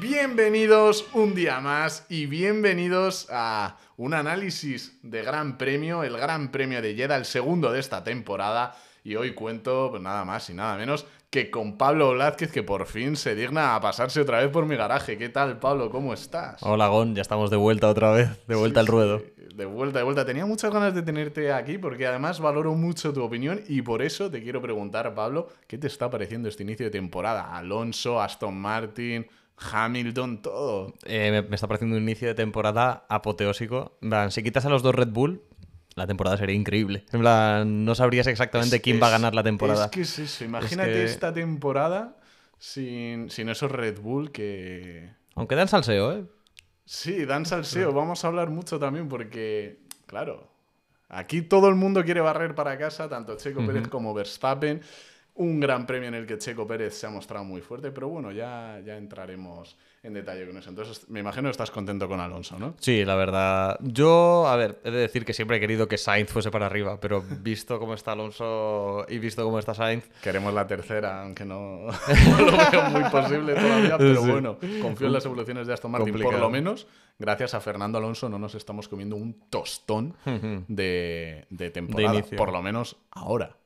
Bienvenidos un día más y bienvenidos a un análisis de Gran Premio, el Gran Premio de Jeddah, el segundo de esta temporada. Y hoy cuento pues, nada más y nada menos que con Pablo Blázquez, que por fin se digna a pasarse otra vez por mi garaje. ¿Qué tal, Pablo? ¿Cómo estás? Hola, Gon, ya estamos de vuelta otra vez, de vuelta al ruedo. Sí, de vuelta, de vuelta. Tenía muchas ganas de tenerte aquí porque además valoro mucho tu opinión y por eso te quiero preguntar, Pablo, ¿qué te está pareciendo este inicio de temporada? Alonso, Aston Martin, Hamilton, todo. Eh, me, me está pareciendo un inicio de temporada apoteósico. Si quitas a los dos Red Bull, la temporada sería increíble. En plan, no sabrías exactamente Es- quién va a ganar la temporada. Es que es eso. Imagínate que- esta temporada sin, sin esos Red Bull que... Aunque dan salseo, ¿eh? Sí, dan salseo. Vamos a hablar mucho también porque, claro, aquí todo el mundo quiere barrer para casa, tanto Checo Pérez como Verstappen. Un gran premio en el que Checo Pérez se ha mostrado muy fuerte, pero bueno, ya, ya entraremos en detalle con eso. Entonces, me imagino que estás contento con Alonso, ¿no? Sí, la verdad. Yo, a ver, he de decir que siempre he querido que Sainz fuese para arriba, pero visto cómo está Alonso y visto cómo está Sainz, Queremos la tercera, aunque no, no lo veo muy posible todavía, pero Sí. bueno, confío en las evoluciones de Aston Martin. Por lo menos, gracias a Fernando Alonso, no nos estamos comiendo un tostón de, de temporada, por lo menos ahora.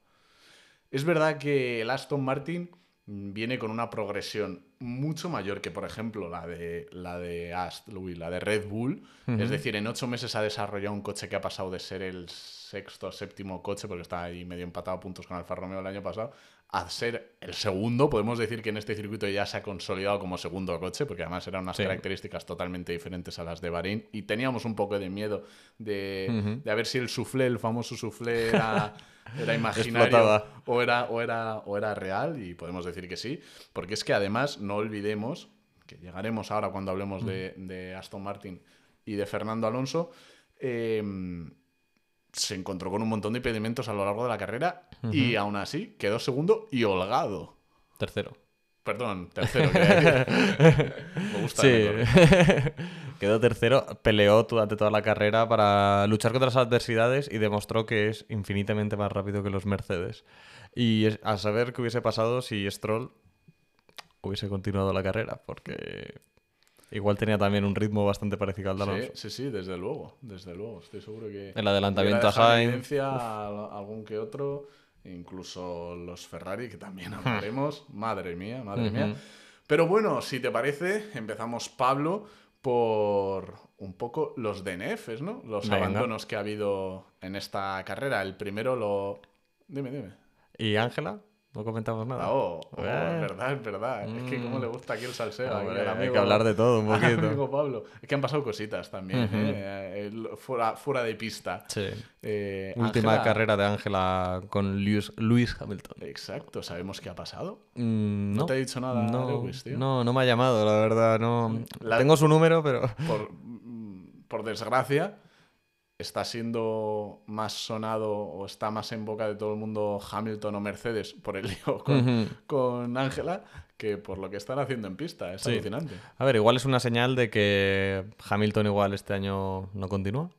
Es verdad que el Aston Martin viene con una progresión mucho mayor que, por ejemplo, la de, la de Ast- la de Red Bull. Es decir, en ocho meses ha desarrollado un coche que ha pasado de ser el sexto séptimo coche, porque está ahí medio empatado a puntos con Alfa Romeo el año pasado, a ser el segundo. Podemos decir que en este circuito ya se ha consolidado como segundo coche, porque además eran unas Sí. características totalmente diferentes a las de Bahrein. Y teníamos un poco de miedo de, de a ver si el soufflé, el famoso soufflé, era, era imaginario o era, o, era, o era real, y podemos decir que sí, porque es que además no olvidemos, que llegaremos ahora cuando hablemos de, de Aston Martin y de Fernando Alonso, eh, se encontró con un montón de impedimentos a lo largo de la carrera y aún así quedó segundo y holgado. tercero. Perdón, tercero. Me gusta. Sí. Quedó tercero, peleó durante toda la carrera para luchar contra las adversidades y demostró que es infinitamente más rápido que los Mercedes. Y a saber qué hubiese pasado si Stroll hubiese continuado la carrera, porque igual tenía también un ritmo bastante parecido al de Alonso. Sí, sí, sí, desde luego, desde luego. Estoy seguro que... El adelantamiento a a algún que otro, incluso los Ferrari, que también hablaremos. madre mía, madre mía. Pero bueno, si te parece, empezamos, Pablo, por un poco los DNFs, ¿no? Los Venga. abandonos que ha habido en esta carrera. El primero lo... Dime, dime. ¿Y Ángela? No comentamos nada. Oh, oh, Eh. es verdad, es verdad. Es que como le gusta aquí el salseo. aquí Hombre, hay que hablar de todo un poquito. amigo Pablo. Es que han pasado cositas también. ¿eh? Fuera, fuera de pista. Sí. Eh, Última carrera de Ángela con Lewis, Lewis Hamilton. Exacto, ¿sabemos qué ha pasado? Mm, ¿No no, te ha dicho nada no, Lewis, tío? no, no me ha llamado, la verdad. No. La- Tengo su número, pero. Por, mm, por desgracia, está siendo más sonado o está más en boca de todo el mundo Hamilton o Mercedes por el lío con Ángela que por lo que están haciendo en pista. Es Sí. alucinante. A ver, igual es una señal de que Hamilton igual este año no continúa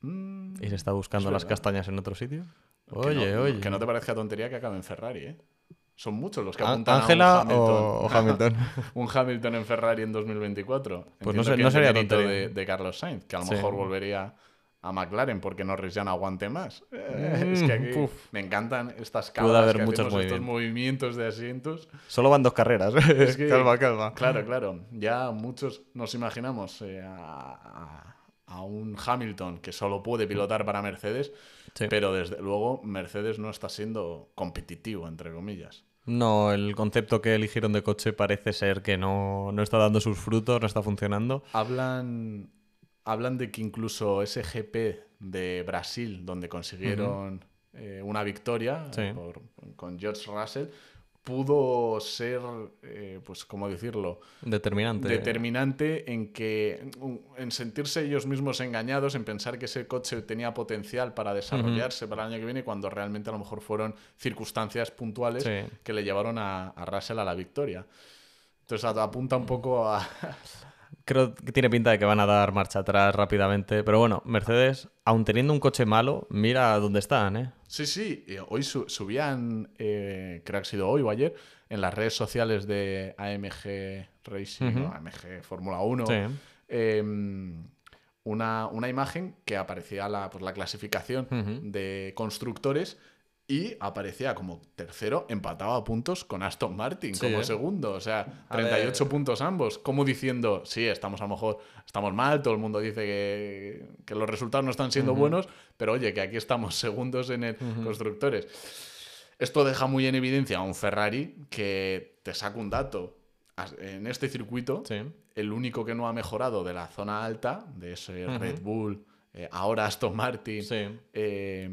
Mm, y se está buscando Es las castañas en otro sitio. que Oye, no, oye. Que no te parezca tontería que acabe en Ferrari, ¿eh? Son muchos los que apuntan ¿Ángela a un Hamilton. o, o Hamilton? un Hamilton en Ferrari en 2024. Pues no sé- no sería tontería. de, de Carlos Sainz, que a lo Sí. mejor volvería a McLaren porque Norris ya no aguante más. Eh, es que aquí Mm, me encantan estas Puede cabras haber que muchos hacemos, estos movimientos. de asientos. Solo van dos carreras. Es que- calma, calma. Claro, claro. Ya muchos nos imaginamos eh, a, a- a un Hamilton que solo puede pilotar para Mercedes, Sí. pero desde luego Mercedes no está siendo competitivo, entre comillas. No, el concepto que eligieron de coche parece ser que no, no está dando sus frutos, no está funcionando. Hablan, hablan de que incluso ese GP de Brasil, donde consiguieron eh, una victoria Sí. por- con George Russell, pudo ser, eh, pues, ¿cómo decirlo? Determinante. determinante en que en sentirse ellos mismos engañados, en pensar que ese coche tenía potencial para desarrollarse para el año que viene, cuando realmente a lo mejor fueron circunstancias puntuales Sí. que le llevaron a, a Russell a la victoria. Entonces apunta un poco a, creo que tiene pinta de que van a dar marcha atrás rápidamente. Pero bueno, Mercedes, aun teniendo un coche malo, mira dónde están, ¿eh? Sí, sí. Hoy subían, eh, creo que ha sido hoy o ayer, en las redes sociales de AMG Racing, AMG Fórmula 1, em, una, una, imagen que aparecía la, pues, la clasificación de constructores y aparecía como tercero, empatado a puntos con Aston Martin como ¿eh? segundo. O sea, 38 puntos ambos. Como diciendo, sí, estamos a lo mejor, estamos mal, todo el mundo dice que, que los resultados no están siendo buenos, pero oye, que aquí estamos segundos en el constructores. Esto deja muy en evidencia a un Ferrari que te saca un dato. En este circuito, el único que no ha mejorado de la zona alta, de ese Red Bull, eh, ahora Aston Martin, eh,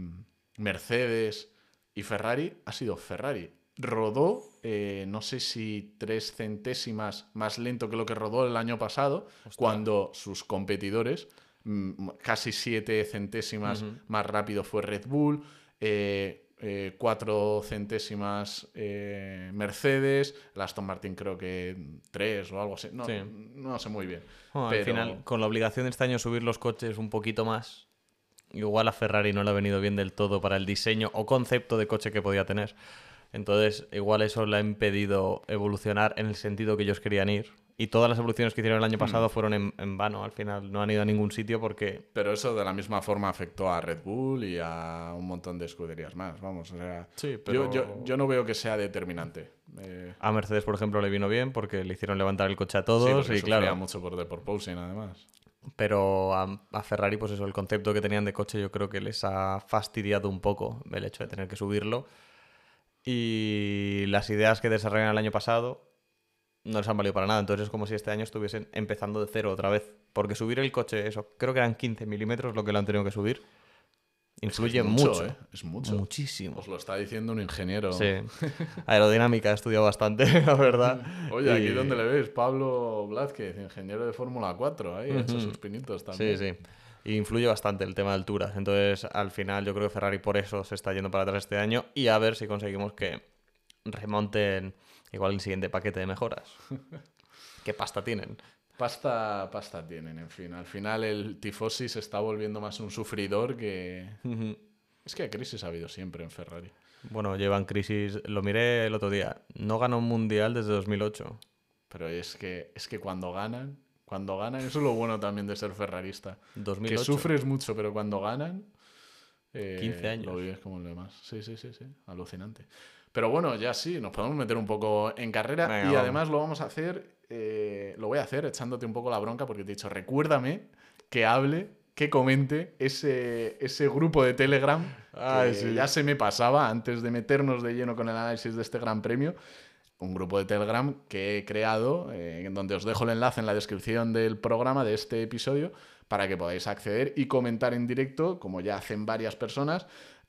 Mercedes y Ferrari ha sido Ferrari. Rodó, eh, no sé si tres centésimas más lento que lo que rodó el año pasado, cuando sus competidores, mm, casi siete centésimas más rápido fue Red Bull, eh, eh, cuatro centésimas Mercedes, el Aston Martin creo que tres o algo así, no, no sé muy bien. Al final, con la obligación de este año subir los coches un poquito más, igual a Ferrari no le ha venido bien del todo para el diseño o concepto de coche que podía tener. Entonces, igual eso le ha impedido evolucionar en el sentido que ellos querían ir. Y todas las evoluciones que hicieron el año mm. pasado fueron en, vano, al final no han ido a ningún sitio porque... Pero eso de la misma forma afectó a Red Bull y a un montón de escuderías más, vamos. O sea, sí, pero... yo, yo, no veo que sea determinante. Eh, a Mercedes, por ejemplo, le vino bien porque le hicieron levantar el coche a todos y claro... mucho por de porpoising, además. Pero a, Ferrari, pues eso, el concepto que tenían de coche yo creo que les ha fastidiado un poco el hecho de tener que subirlo. Y las ideas que desarrollaron el año pasado no les han valido para nada. Entonces es como si este año estuviesen empezando de cero otra vez. Porque subir el coche, eso, creo que eran 15 milímetros lo que lo han tenido que subir. Influye mucho, ¿eh? Es mucho. Muchísimo. Os lo está diciendo un ingeniero. Sí. Aerodinámica, he estudiado bastante, la verdad. Oye, aquí donde le ves, Pablo Blázquez, ingeniero de Fórmula 4, ahí, ha hecho sus pinitos también. Sí, sí. influye bastante el tema de altura. Entonces, al final, yo creo que Ferrari por eso se está yendo para atrás este año y a ver si conseguimos que remonten igual el siguiente paquete de mejoras. ¿Qué pasta tienen? Pasta, pasta tienen, en fin. Al final el tifosi se está volviendo más un sufridor que... Es que crisis ha habido siempre en Ferrari. Bueno, llevan crisis, lo miré el otro día, no ganó un mundial desde 2008. Pero es que, es que cuando ganan, cuando ganan, eso es lo bueno también de ser ferrarista. 2008. Que sufres mucho, pero cuando ganan... 15 eh, años. Lo vives como lo demás. Sí, sí, sí, sí. Alucinante. Pero bueno, ya sí, nos podemos meter un poco en carrera y además lo vamos a hacer eh, lo voy a hacer echándote un poco la bronca porque te he dicho, recuérdame que hable, que comente ese, ese grupo de Telegram que ya se me pasaba antes de meternos de lleno con el análisis de este gran premio. Un grupo de Telegram que he creado, eh, en donde os dejo el enlace en la descripción del programa de este episodio para que podáis acceder y comentar en directo, como ya hacen varias personas,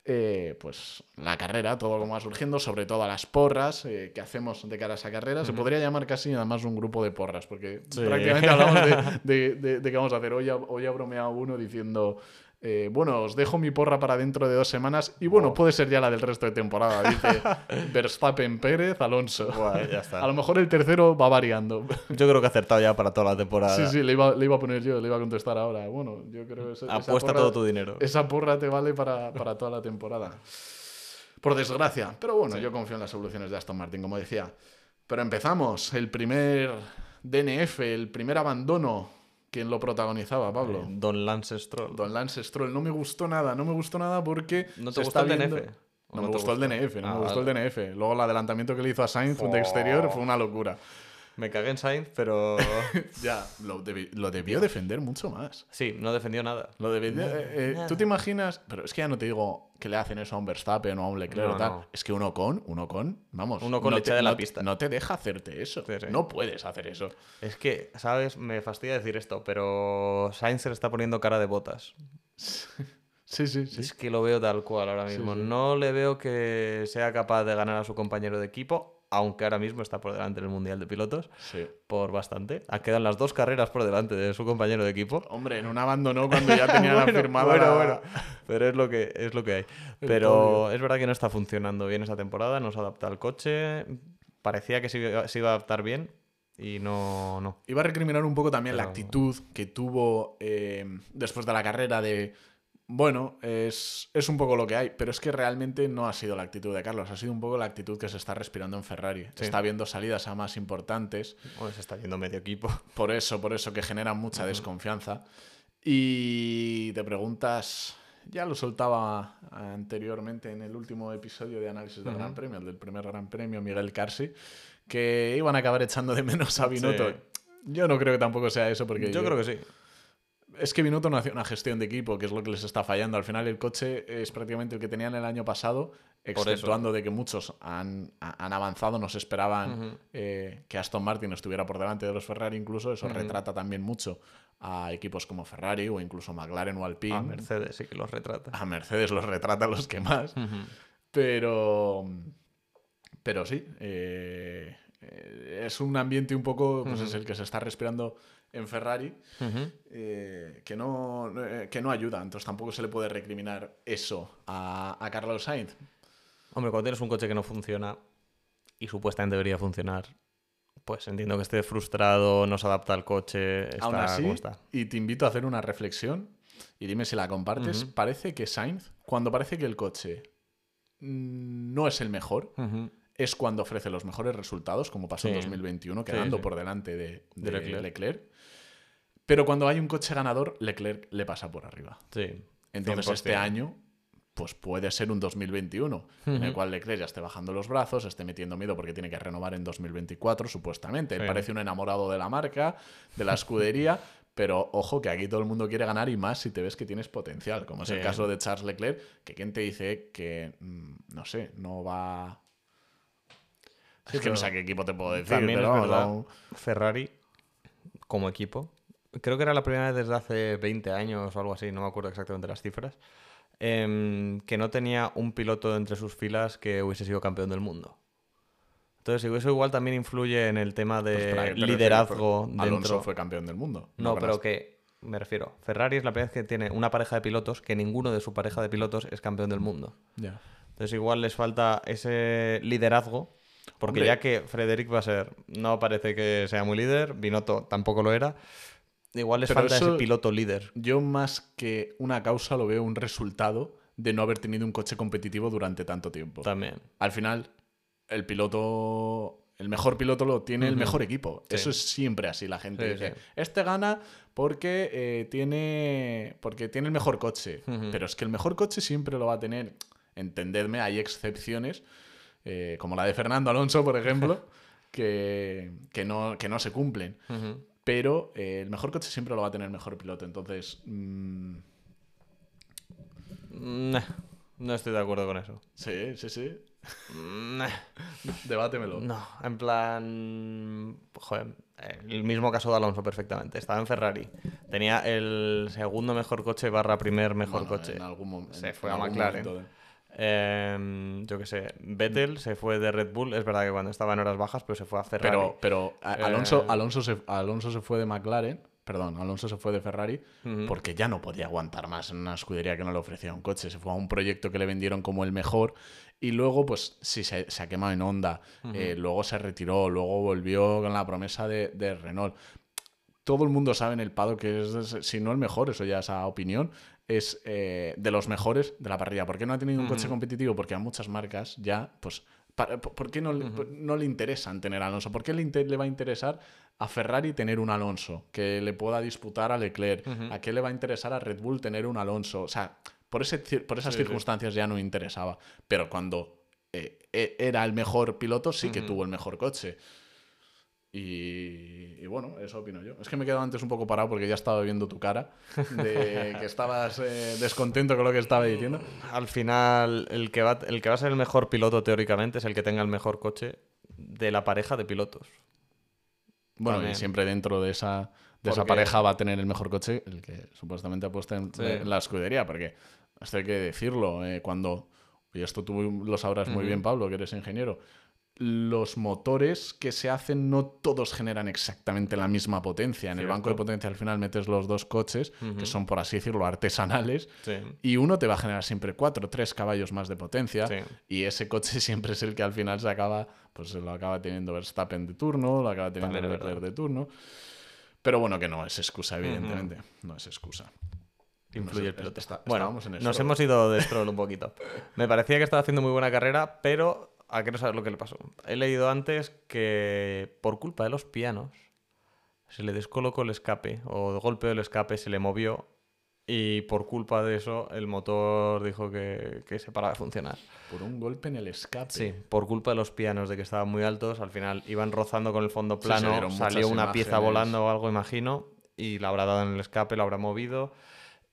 eh, pues la carrera, todo como va surgiendo, sobre todo a las porras eh, que hacemos de cara a esa carrera. Se podría llamar casi nada más un grupo de porras, porque prácticamente hablamos de, de, vamos a hacer. Hoy hoy ha bromeado uno diciendo eh, bueno, os dejo mi porra para dentro de dos semanas y bueno, puede ser ya la del resto de temporada. Dice Verstappen, Pérez, Alonso. A lo mejor el tercero va variando. Yo creo que ha acertado ya para toda la temporada. Sí, sí, le iba, le iba a poner yo, le iba a contestar ahora. Bueno, yo creo que Apuesta todo tu dinero. Esa porra te vale para, para toda la temporada. Por desgracia. Pero bueno, yo confío en las soluciones de Aston Martin, como decía. Pero empezamos. El primer DNF, el primer abandono ¿Quién lo protagonizaba, Pablo? Eh, Don Lance Stroll. Don Lance Stroll. No me gustó nada, no me gustó nada porque. ¿No te gustó el DNF? No, me gustó, el DNF, no me ah, gustó el DNF. Luego el adelantamiento que le hizo a Sainz de exterior fue una locura. Me cagué en Sainz, pero. ya, lo, debió defender mucho más. Sí, no defendió nada. Lo eh, eh, ¿Tú te imaginas? Pero es que ya no te digo que le hacen eso a un Verstappen o a un Leclerc o tal. Es que uno con, uno con, vamos. Uno con no de la pista. No te deja hacerte eso. No puedes hacer eso. Es que, ¿sabes? Me fastidia decir esto, pero Sainz se le está poniendo cara de botas. Sí, sí, sí. Es que lo veo tal cual ahora mismo. No le veo que sea capaz de ganar a su compañero de equipo aunque ahora mismo está por delante en el Mundial de Pilotos, sí. por bastante. Ah, quedan las dos carreras por delante de su compañero de equipo. Hombre, en un abandonó cuando ya tenía la firmada. Bueno, bueno, pero es lo que, es lo que hay. Pero es verdad que no está funcionando bien esa temporada, no se adapta al coche. Parecía que se iba, a adaptar bien y no, no. Iba a recriminar un poco también la actitud que tuvo eh, después de la carrera de, bueno, es, es un poco lo que hay, pero es que realmente no ha sido la actitud de Carlos, ha sido un poco la actitud que se está respirando en Ferrari. Sí. Está viendo salidas a más importantes, Bueno, se está yendo medio equipo. por eso, por eso que generan mucha desconfianza. Y te preguntas, ya lo soltaba anteriormente en el último episodio de análisis del. Gran Premio, el del primer Gran Premio, Miguel Carsi, que iban a acabar echando de menos a Binotto. Sí. Yo no creo que tampoco sea eso, porque Yo creo que sí. Es que Binotto no hace una gestión de equipo, que es lo que les está fallando. Al final el coche es prácticamente el que tenían el año pasado, exceptuando de que muchos han, ha- han avanzado, no se esperaban eh, que Aston Martin estuviera por delante de los Ferrari, incluso eso retrata también mucho a equipos como Ferrari o incluso McLaren o Alpine. A Mercedes sí que los retrata. A Mercedes los retrata los que más. Pero. Pero sí. eh, eh, es un ambiente un poco. Pues es el que se está respirando en Ferrari. Eh, que, no, eh, que no ayuda. Entonces tampoco se le puede recriminar eso a, a Carlos Sainz. Hombre, cuando tienes un coche que no funciona y supuestamente debería funcionar, pues entiendo que esté frustrado, no se adapta al coche, está Aún así, como está. y te invito a hacer una reflexión y dime si la compartes. Parece que Sainz, cuando parece que el coche mm, no es el mejor. Es cuando ofrece los mejores resultados, como pasó en Sí. 2021, Sí, quedando sí. por delante de, de De Leclerc. Leclerc. Pero cuando hay un coche ganador, Leclerc le pasa por arriba. Sí. Entonces 100%. este año, pues puede ser un 2021, en el cual Leclerc ya esté bajando los brazos, esté metiendo miedo porque tiene que renovar en 2024, supuestamente. Él parece un enamorado de la marca, de la escudería, pero ojo que aquí todo el mundo quiere ganar y más si te ves que tienes potencial, como es el caso de Charles Leclerc, que quien te dice que, mm, no sé, no va... Es que no sé a qué equipo te puedo decir, También pero es verdad, no- Ferrari como equipo, creo que era la primera vez desde hace 20 años o algo así, no me acuerdo exactamente las cifras, em, que no tenía un piloto entre sus filas que hubiese sido campeón del mundo. Entonces, eso igual también influye en el tema de Pues, liderazgo Pero Alonso dentro. fue campeón del mundo. No, pero que me refiero, Ferrari es la primera vez que tiene una pareja de pilotos que ninguno de su pareja de pilotos es campeón del mundo. Entonces igual les falta ese liderazgo, porque Hombre. ya que Frederic va a ser, no parece que sea muy líder, Binotto tampoco lo era, igual les Pero falta eso- ese piloto líder. Yo más que una causa lo veo un resultado de no haber tenido un coche competitivo durante tanto tiempo. También. Al final, el piloto, el mejor piloto lo tiene el mejor equipo. Sí. Eso es siempre así. La gente Sí, dice, sí. este gana porque eh, tiene porque tiene el mejor coche. Pero es que el mejor coche siempre lo va a tener. Entendedme, hay excepciones, eh, como la de Fernando Alonso, por ejemplo, que, que, no, que no se cumplen. Pero eh, el mejor coche siempre lo va a tener el mejor piloto. Entonces, mm, Nah, no estoy de acuerdo con eso. sí, sí, sí. Nah, Debátemelo. no, en plan... Joder, el mismo caso de Alonso perfectamente. Estaba en Ferrari. Tenía el segundo mejor coche barra primer mejor Bueno, coche. En algún mom- Se fue a McLaren. momento de- Em, yo qué sé, Vettel se fue de Red Bull. Es verdad que cuando estaba en horas bajas, pero se fue a Ferrari. Pero, pero a- Alonso, Eh, Alonso, se, Alonso se fue de McLaren, perdón, Alonso se fue de Ferrari Ujú. porque ya no podía aguantar más en una escudería que no le ofrecía un coche. Se fue a un proyecto que le vendieron como el mejor y luego, pues sí, se, se ha quemado en Honda. Eh, luego se retiró, luego volvió con la promesa de, de Renault. Todo el mundo sabe en el Pado que es, si no el mejor, eso ya es a opinión, es eh, de los mejores de la parrilla. ¿Por qué no ha tenido un coche Ujú. competitivo? Porque a muchas marcas ya, pues, ¿por qué no, le- no le interesan tener a Alonso? ¿Por qué le, va a interesar a Ferrari tener un Alonso que le pueda disputar a Leclerc? ¿A qué le va a interesar a Red Bull tener un Alonso? O sea, por, ese, por esas Sí, sí. circunstancias ya no interesaba. Pero cuando eh, e- era el mejor piloto, sí que tuvo el mejor coche. Y, y bueno, eso opino yo. Es que me he quedado antes un poco parado porque ya estaba viendo tu cara de que estabas eh, descontento con lo que estaba diciendo. Al final, el que, va, el que va a ser el mejor piloto teóricamente es el que tenga el mejor coche de la pareja de pilotos. Bueno, y siempre dentro de esa, de esa pareja va a tener el mejor coche el que supuestamente apuesta en, Sí. en la escudería, porque esto hay que decirlo. eh, cuando, y esto tú lo sabrás muy bien, Pablo, que eres ingeniero, los motores que se hacen no todos generan exactamente la misma potencia. En el banco de potencia al final metes los dos coches, que son, por así decirlo, artesanales, Sí. y uno te va a generar siempre 4 3 caballos más de potencia. Sí. Y ese coche siempre es el que al final se acaba, pues lo acaba teniendo Verstappen de turno, lo acaba teniendo Leclerc de turno. Pero bueno, que no es excusa, evidentemente. No es excusa. Influye el piloto. bueno, nos hemos ido de Stroll un poquito. Me parecía que estaba haciendo muy buena carrera, pero a que no sabes lo que le pasó. He leído antes que por culpa de los pianos se le descolocó el escape o de golpe del escape se le movió y por culpa de eso el motor dijo que, que se paraba de funcionar. Por un golpe en el escape. Sí, por culpa de los pianos, de que estaban muy altos, al final iban rozando con el fondo Sí, plano, muchas salió una pieza volando o algo, imagino, y la habrá dado en el escape, lo habrá movido,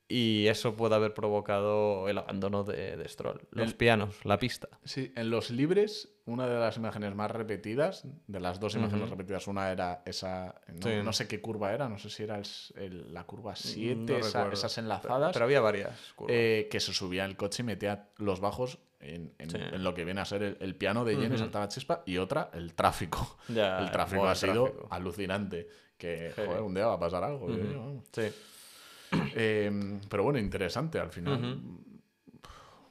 y eso puede haber provocado el abandono de, de Stroll. Los El- pianos, la pista. Sí, en los libres, una de las imágenes más repetidas, de las dos imágenes repetidas, una era esa, no, Sí. no sé qué curva era, no sé si era el la curva 7, No recuerdo. esas enlazadas, pero había varias. curvas. eh, que se subía el coche y metía los bajos en, en- Sí. en lo que viene a ser el, el piano de Jenny, Ujú. saltaba chispa, y otra, el tráfico. Ya, el tráfico ha sido tráfico. alucinante. Que, joder, un día va a pasar algo. Sí. Eh, pero bueno, interesante al final.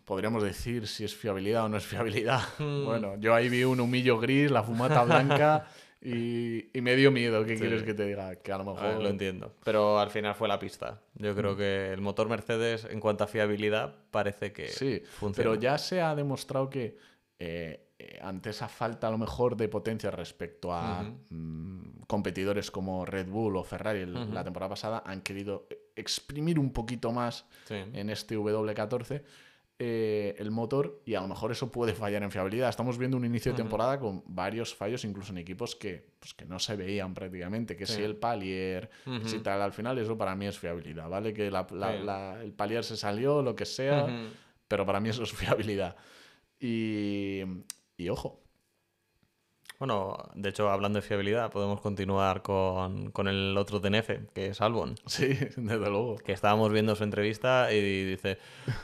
Podríamos decir si es fiabilidad o no es fiabilidad. Mm. Bueno, yo ahí vi un humillo gris, la fumata blanca y, y me dio miedo. ¿Qué Sí. quieres que te diga? Que a lo A mejor. ver, lo entiendo. Pero al final fue la pista. Yo Mm. creo que el motor Mercedes, en cuanto a fiabilidad, parece que Sí, funciona. pero ya se ha demostrado que eh, ante esa falta a lo mejor de potencia respecto a mm, competidores como Red Bull o Ferrari la temporada pasada, han querido exprimir un poquito más Sí. en este W14 eh, el motor y a lo mejor eso puede fallar en fiabilidad. Estamos viendo un inicio de temporada con varios fallos, incluso en equipos que, pues, que no se veían prácticamente, que Sí. si el palier, que si tal, al final eso para mí es fiabilidad, ¿vale? Que la- la- Sí. la- el palier se salió, lo que sea, pero para mí eso es fiabilidad. Y, y ojo, Bueno, de hecho, hablando de fiabilidad, podemos continuar con, con el otro DNF, que es Albon. sí, desde luego. Que estábamos viendo su entrevista y dice,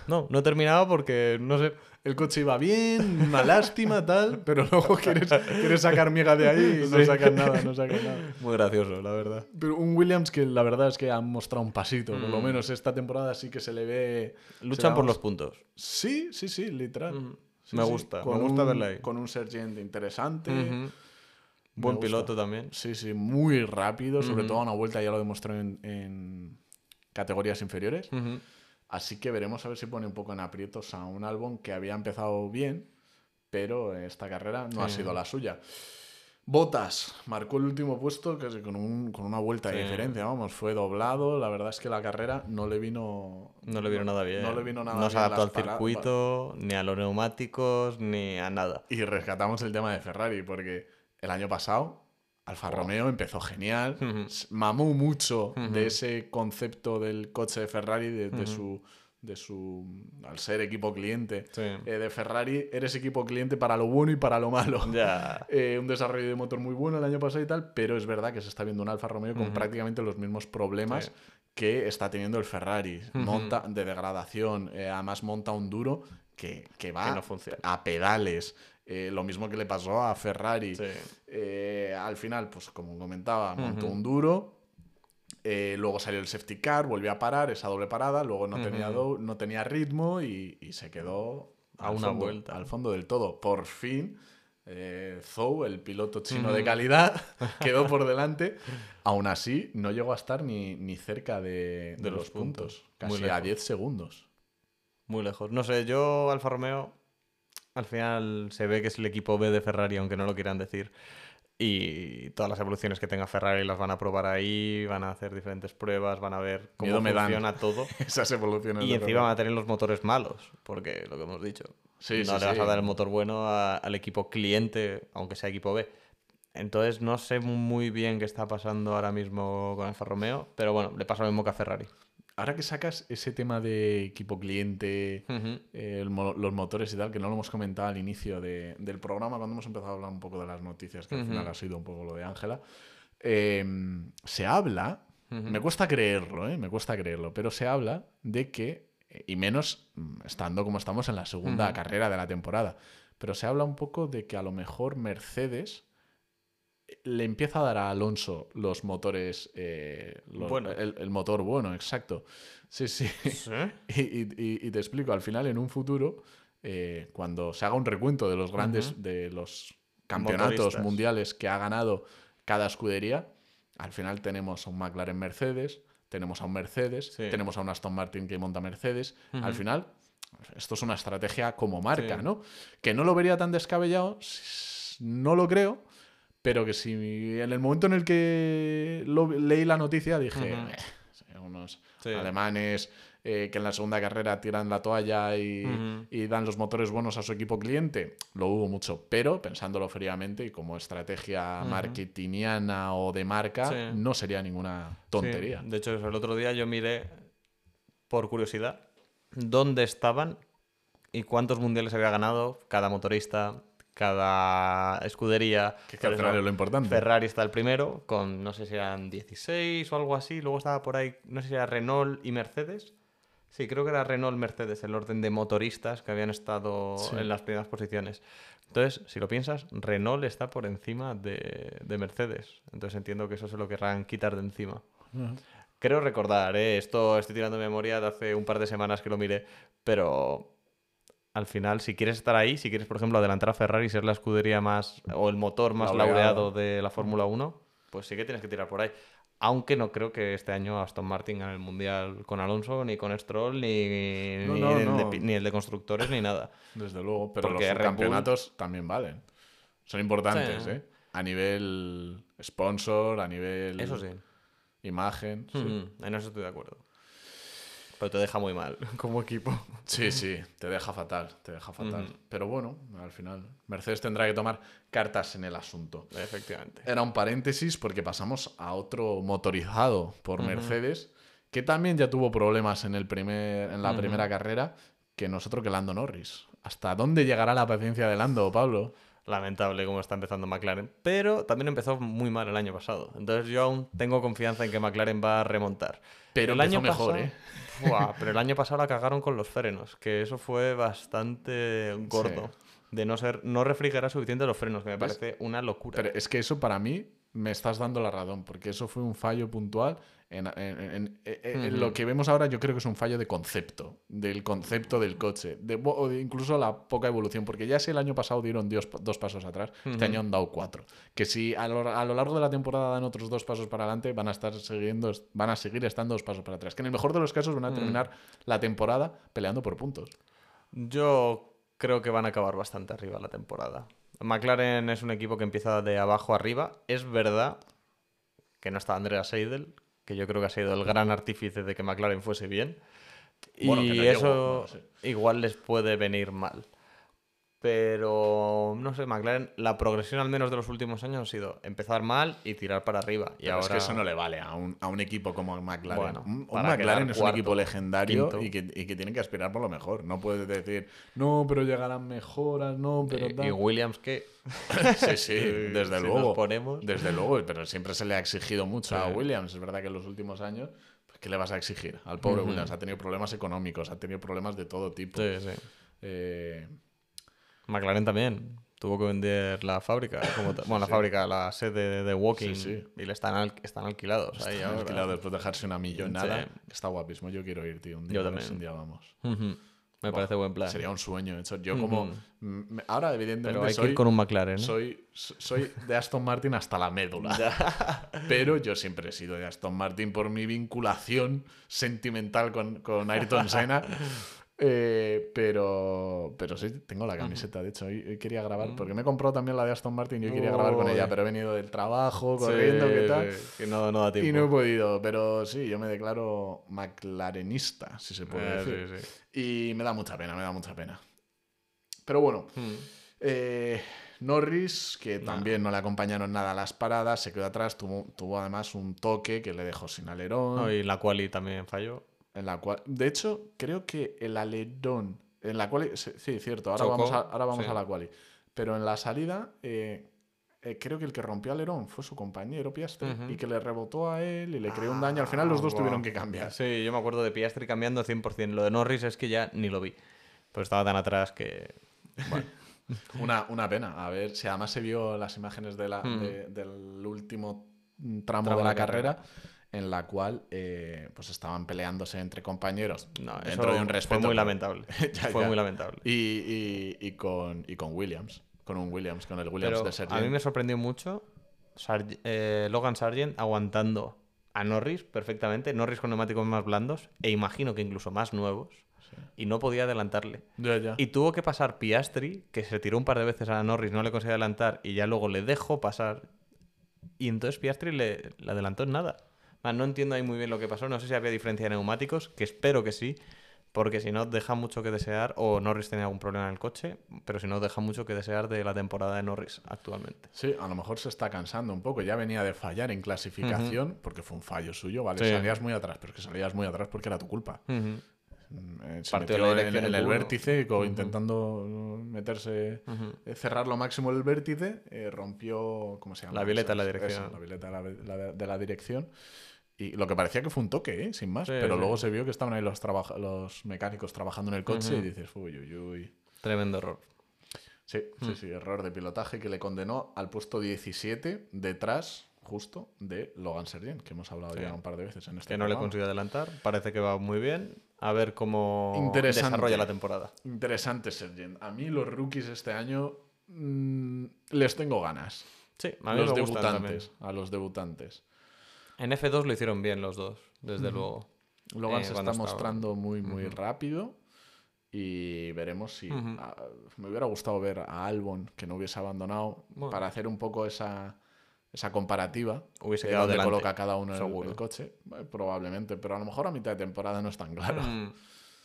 no, no he terminado porque, no sé, El coche iba bien, una lástima, tal, pero luego quieres, quieres sacar miga de ahí y no sacas nada, no sacas nada. muy gracioso, la verdad. Pero un Williams que la verdad es que ha mostrado un pasito, por lo Mm. menos esta temporada sí que se le ve... Luchan por los puntos. Sí, sí, sí, literal. Ujú. Sí, me gusta, con me gusta un- verla ahí. Con un Sergent interesante. Buen gusta. piloto también. Sí, sí, muy rápido, sobre todo a una vuelta ya lo demostró en, en categorías inferiores. Así que veremos a ver si pone un poco en aprietos a un álbum que había empezado bien, pero esta carrera no ha sido la suya. Botas marcó el último puesto es con, un- con una vuelta de diferencia, vamos, fue doblado. La verdad es que la carrera no le vino. No le vino nada bien. No le vino nada No se adaptó al circuito, ni a los neumáticos, ni a nada. Y rescatamos el tema de Ferrari, porque el año pasado Alfa. Romeo empezó genial, mamó mucho de ese concepto del coche de Ferrari, de, su, de su. al ser equipo cliente Sí. eh, de Ferrari, eres equipo cliente para lo bueno y para lo malo. Eh, un desarrollo de motor muy bueno el año pasado y tal, pero es verdad que se está viendo un Alfa Romeo con prácticamente los mismos problemas Sí. que está teniendo el Ferrari. Monta de degradación, eh, además monta un duro que, que va Que no a pedales. Eh, lo mismo que le pasó a Ferrari. Sí. Eh, al final, pues como comentaba, montó un duro. Eh, luego salió el safety car, volvió a parar, esa doble parada. Luego no, tenía, do- no tenía ritmo y, y se quedó A al una fondo, vuelta. Al fondo del todo. Por fin, eh, Zhou, el piloto chino de calidad, quedó por delante. Aún así, no llegó a estar ni, ni cerca de, de De los, los puntos. puntos. Casi a lejos. 10 segundos. Muy lejos. No sé, yo Alfa Romeo al final se ve que es el equipo B de Ferrari, aunque no lo quieran decir. Y todas las evoluciones que tenga Ferrari las van a probar ahí, van a hacer diferentes pruebas, van a ver cómo Miedo me dan. funciona todo. Esas evoluciones. Y encima van a tener los motores malos, porque lo que hemos dicho. Sí, no sí, le vas a dar el motor bueno a- al equipo cliente, aunque sea equipo B. Entonces no sé muy bien qué está pasando ahora mismo con Alfa Romeo, pero bueno, le pasa lo mismo que a Ferrari. Ahora que sacas ese tema de equipo cliente, eh, el los motores y tal, que no lo hemos comentado al inicio de- del programa, cuando hemos empezado a hablar un poco de las noticias, que al final ha sido un poco lo de Ángela, eh, se habla, me cuesta creerlo, ¿eh? me cuesta creerlo, pero se habla de que, y menos mm, estando como estamos en la segunda carrera de la temporada, pero se habla un poco de que a lo mejor Mercedes le empieza a dar a Alonso los motores, eh, los- Bueno. el, el motor bueno, exacto. Sí, sí. Y, y- y- y te explico, al final, en un futuro, eh, cuando se haga un recuento de los grandes, de los campeonatos Motoristas. mundiales que ha ganado cada escudería, al final tenemos a un McLaren Mercedes, tenemos a un Mercedes, Sí. tenemos a un Aston Martin que monta Mercedes. Al final, esto es una estrategia como marca, Sí. ¿no? Que no lo vería tan descabellado, no lo creo, pero que si en el momento en el que lo- leí la noticia dije. "Eh, unos Sí. alemanes eh, que en la segunda carrera tiran la toalla y, dan los motores buenos a su equipo cliente, lo hubo mucho, pero pensándolo fríamente y como estrategia marketingiana o de marca, Sí. no sería ninguna tontería. Sí, De hecho, el otro día yo miré, por curiosidad, dónde estaban y cuántos mundiales había ganado cada motorista, cada escudería. Que es que al Por final eso, es lo importante. Ferrari está el primero, con no sé si eran 16 o algo así. Luego estaba por ahí, no sé si era Renault y Mercedes. Sí, creo que era Renault Mercedes, el orden de motoristas que habían estado Sí. en las primeras posiciones. Entonces, si lo piensas, Renault está por encima de, de Mercedes. Entonces entiendo que eso se lo querrán quitar de encima. Creo recordar, ¿eh? esto estoy tirando memoria de hace un par de semanas que lo miré, pero al final, si quieres estar ahí, si quieres, por ejemplo, adelantar a Ferrari y ser la escudería más o el motor más Laureado. laureado de la Fórmula 1, pues sí que tienes que tirar por ahí. Aunque no creo que este año Aston Martin gane el mundial con Alonso, ni con Stroll, ni, No, ni no, el, no. De, pi- ni el de constructores, ni nada. Desde luego, pero Porque los Bull- campeonatos también valen. Son importantes, Sí. ¿eh? A nivel sponsor, a nivel Eso sí. imagen. sí. Mm, En eso estoy de acuerdo. Pero te deja muy mal como equipo. Sí, sí, te deja fatal, te deja fatal. Pero bueno, al final, Mercedes tendrá que tomar cartas en el asunto. Efectivamente. Era un paréntesis porque pasamos a otro motorizado por Mercedes, que también ya tuvo problemas en, el primer, en la primera carrera, que nosotros que Lando Norris. ¿Hasta dónde llegará la paciencia de Lando, Pablo? lamentable cómo está empezando McLaren, pero también empezó muy mal el año pasado. Entonces yo aún tengo confianza en que McLaren va a remontar. Pero el año mejor, pasado- ¿eh? Buah, pero el año pasado la cagaron con los frenos, que eso fue bastante gordo. De no ser, no refrigerar suficiente los frenos, que me ¿Ves? parece una locura. Pero es que eso para mí me estás dando la razón, porque eso fue un fallo puntual. En, en- en- en- en lo que vemos ahora yo creo que es un fallo de concepto, del concepto del coche, de, o de incluso la poca evolución, porque ya si el año pasado dieron dios- dos pasos atrás, este año han dado cuatro. Que si a lo, a lo largo de la temporada dan otros dos pasos para adelante, van a, estar siguiendo, van a seguir estando dos pasos para atrás. Que en el mejor de los casos van a terminar la temporada peleando por puntos. Yo creo que van a acabar bastante arriba la temporada. McLaren es un equipo que empieza de abajo arriba. Es verdad que no está Andrea Seidel, que yo creo que ha sido el gran artífice de que McLaren fuese bien. Bueno, y no llegó, eso no lo sé. igual les puede venir mal. Pero no sé, McLaren, la progresión al menos de los últimos años ha sido empezar mal y tirar para arriba. Y Pero ahora es que eso no le vale a un, a un equipo como el McLaren. Bueno, un, McLaren es un equipo legendario y que, y que tiene que aspirar por lo mejor. No puedes decir, no, pero llegarán mejoras, no, pero Eh, tal". y Williams que Sí, sí, desde si luego. nos ponemos- Desde luego, pero siempre se le ha exigido mucho a. Williams. Es verdad que en los últimos años, pues, ¿qué le vas a exigir? Al pobre. Williams ha tenido problemas económicos, ha tenido problemas de todo tipo. Sí, sí. Eh, McLaren también tuvo que vender la fábrica, como bueno, la sí. fábrica, la sede de Walking, Sí, sí. y le están, al- están alquilados ahí está ahora. alquilado después de dejarse una millonada. Está guapísimo. Yo quiero ir, tío. Un día, Yo también. un día vamos. Ujú. Me parece buen plan. Sería un sueño, hecho. Yo como... Ujú. mm, Ahora, evidentemente, Pero hay soy, que ir con un McLaren. ¿eh? soy, soy de Aston Martin hasta la médula. Pero yo siempre he sido de Aston Martin por mi vinculación sentimental con, con Ayrton Senna. Eh, pero, pero sí, tengo la camiseta. De hecho, hoy, hoy quería grabar, porque me he comprado también la de Aston Martin y hoy quería grabar con ella, pero he venido del trabajo, Sí, corriendo, ¿qué tal? sí, que no, no da tiempo. Y no he podido, pero sí, yo me declaro McLarenista, si se puede Eh, decir. sí. Y me da mucha pena, me da mucha pena. Pero bueno, Mm. eh, Norris, que también no le acompañaron nada a las paradas, se quedó atrás, tuvo, tuvo además un toque que le dejó sin alerón. No, y la quali también falló. En la cual, de hecho, creo que el alerón, en la cual, sí, cierto, ahora Chocó, vamos, a, ahora vamos sí. a la quali. Pero en la salida, eh, eh, creo que el que rompió alerón fue su compañero Piastri y que le rebotó a él y le creó un daño. Al final los dos Ah, tuvieron que cambiar. Sí, yo me acuerdo de Piastri cambiando 100%. Lo de Norris es que ya ni lo vi. Pues estaba tan atrás que... Bueno, Una, una pena. A ver si además se vio las imágenes de la- Mm. de- del último tramo, Tramo de la de carrera. carrera, en la cual eh, pues estaban peleándose entre compañeros No, dentro de un respeto. Fue muy lamentable. Ya, fue ya. muy lamentable. Y, y- y con, y con Williams. Con un Williams, con el Williams Pero de a Sergio. mí me sorprendió mucho eh, Logan Sargent aguantando a Norris perfectamente, Norris con neumáticos más blandos e imagino que incluso más nuevos, y no podía adelantarle. Ya, ya. Y tuvo que pasar Piastri, que se tiró un par de veces a Norris, no le consiguió adelantar y ya luego le dejó pasar. Y entonces Piastri le, le adelantó en nada. No entiendo ahí muy bien lo que pasó. No sé si había diferencia de neumáticos, que espero que sí, porque si no deja mucho que desear, o Norris tenía algún problema en el coche, pero si no deja mucho que desear de la temporada de Norris actualmente. Sí, a lo mejor se está cansando un poco. Ya venía de fallar en clasificación, porque fue un fallo suyo, ¿vale? Sí. Salías muy atrás, pero es que salías muy atrás porque era tu culpa. Se Partió metió la en, el Q1. vértice, intentando meterse, eh, cerrar lo máximo el vértice, eh, rompió, ¿cómo se llama? La violeta de la Eso, dirección. eso, la violeta de la, la- de la dirección. Y lo que parecía que fue un toque, ¿eh? sin más. Sí, pero sí. luego se vio que estaban ahí los, los mecánicos trabajando en el coche y dices, uy, uy, uy. Tremendo error. Sí, Hmm. sí, sí, error de pilotaje que le condenó al puesto 17 detrás justo de Logan Sergent, que hemos hablado Sí. ya un par de veces en este Que no le consiguió adelantar. Parece que va muy bien. A ver cómo desarrolla la temporada. Interesante Sergent. A mí los rookies este año mm, les tengo ganas. Sí, a mí los me debutantes, a los debutantes. En F2 lo hicieron bien los dos, desde luego. Logan Eh, se está estaba. mostrando muy, muy rápido y veremos si... Ah, me hubiera gustado ver a Albon, que no hubiese abandonado, Bueno. para hacer un poco esa, esa comparativa. Hubiese de quedado dónde delante, coloca cada uno el, el coche. Eh, probablemente, pero a lo mejor a mitad de temporada no es tan claro. Mm,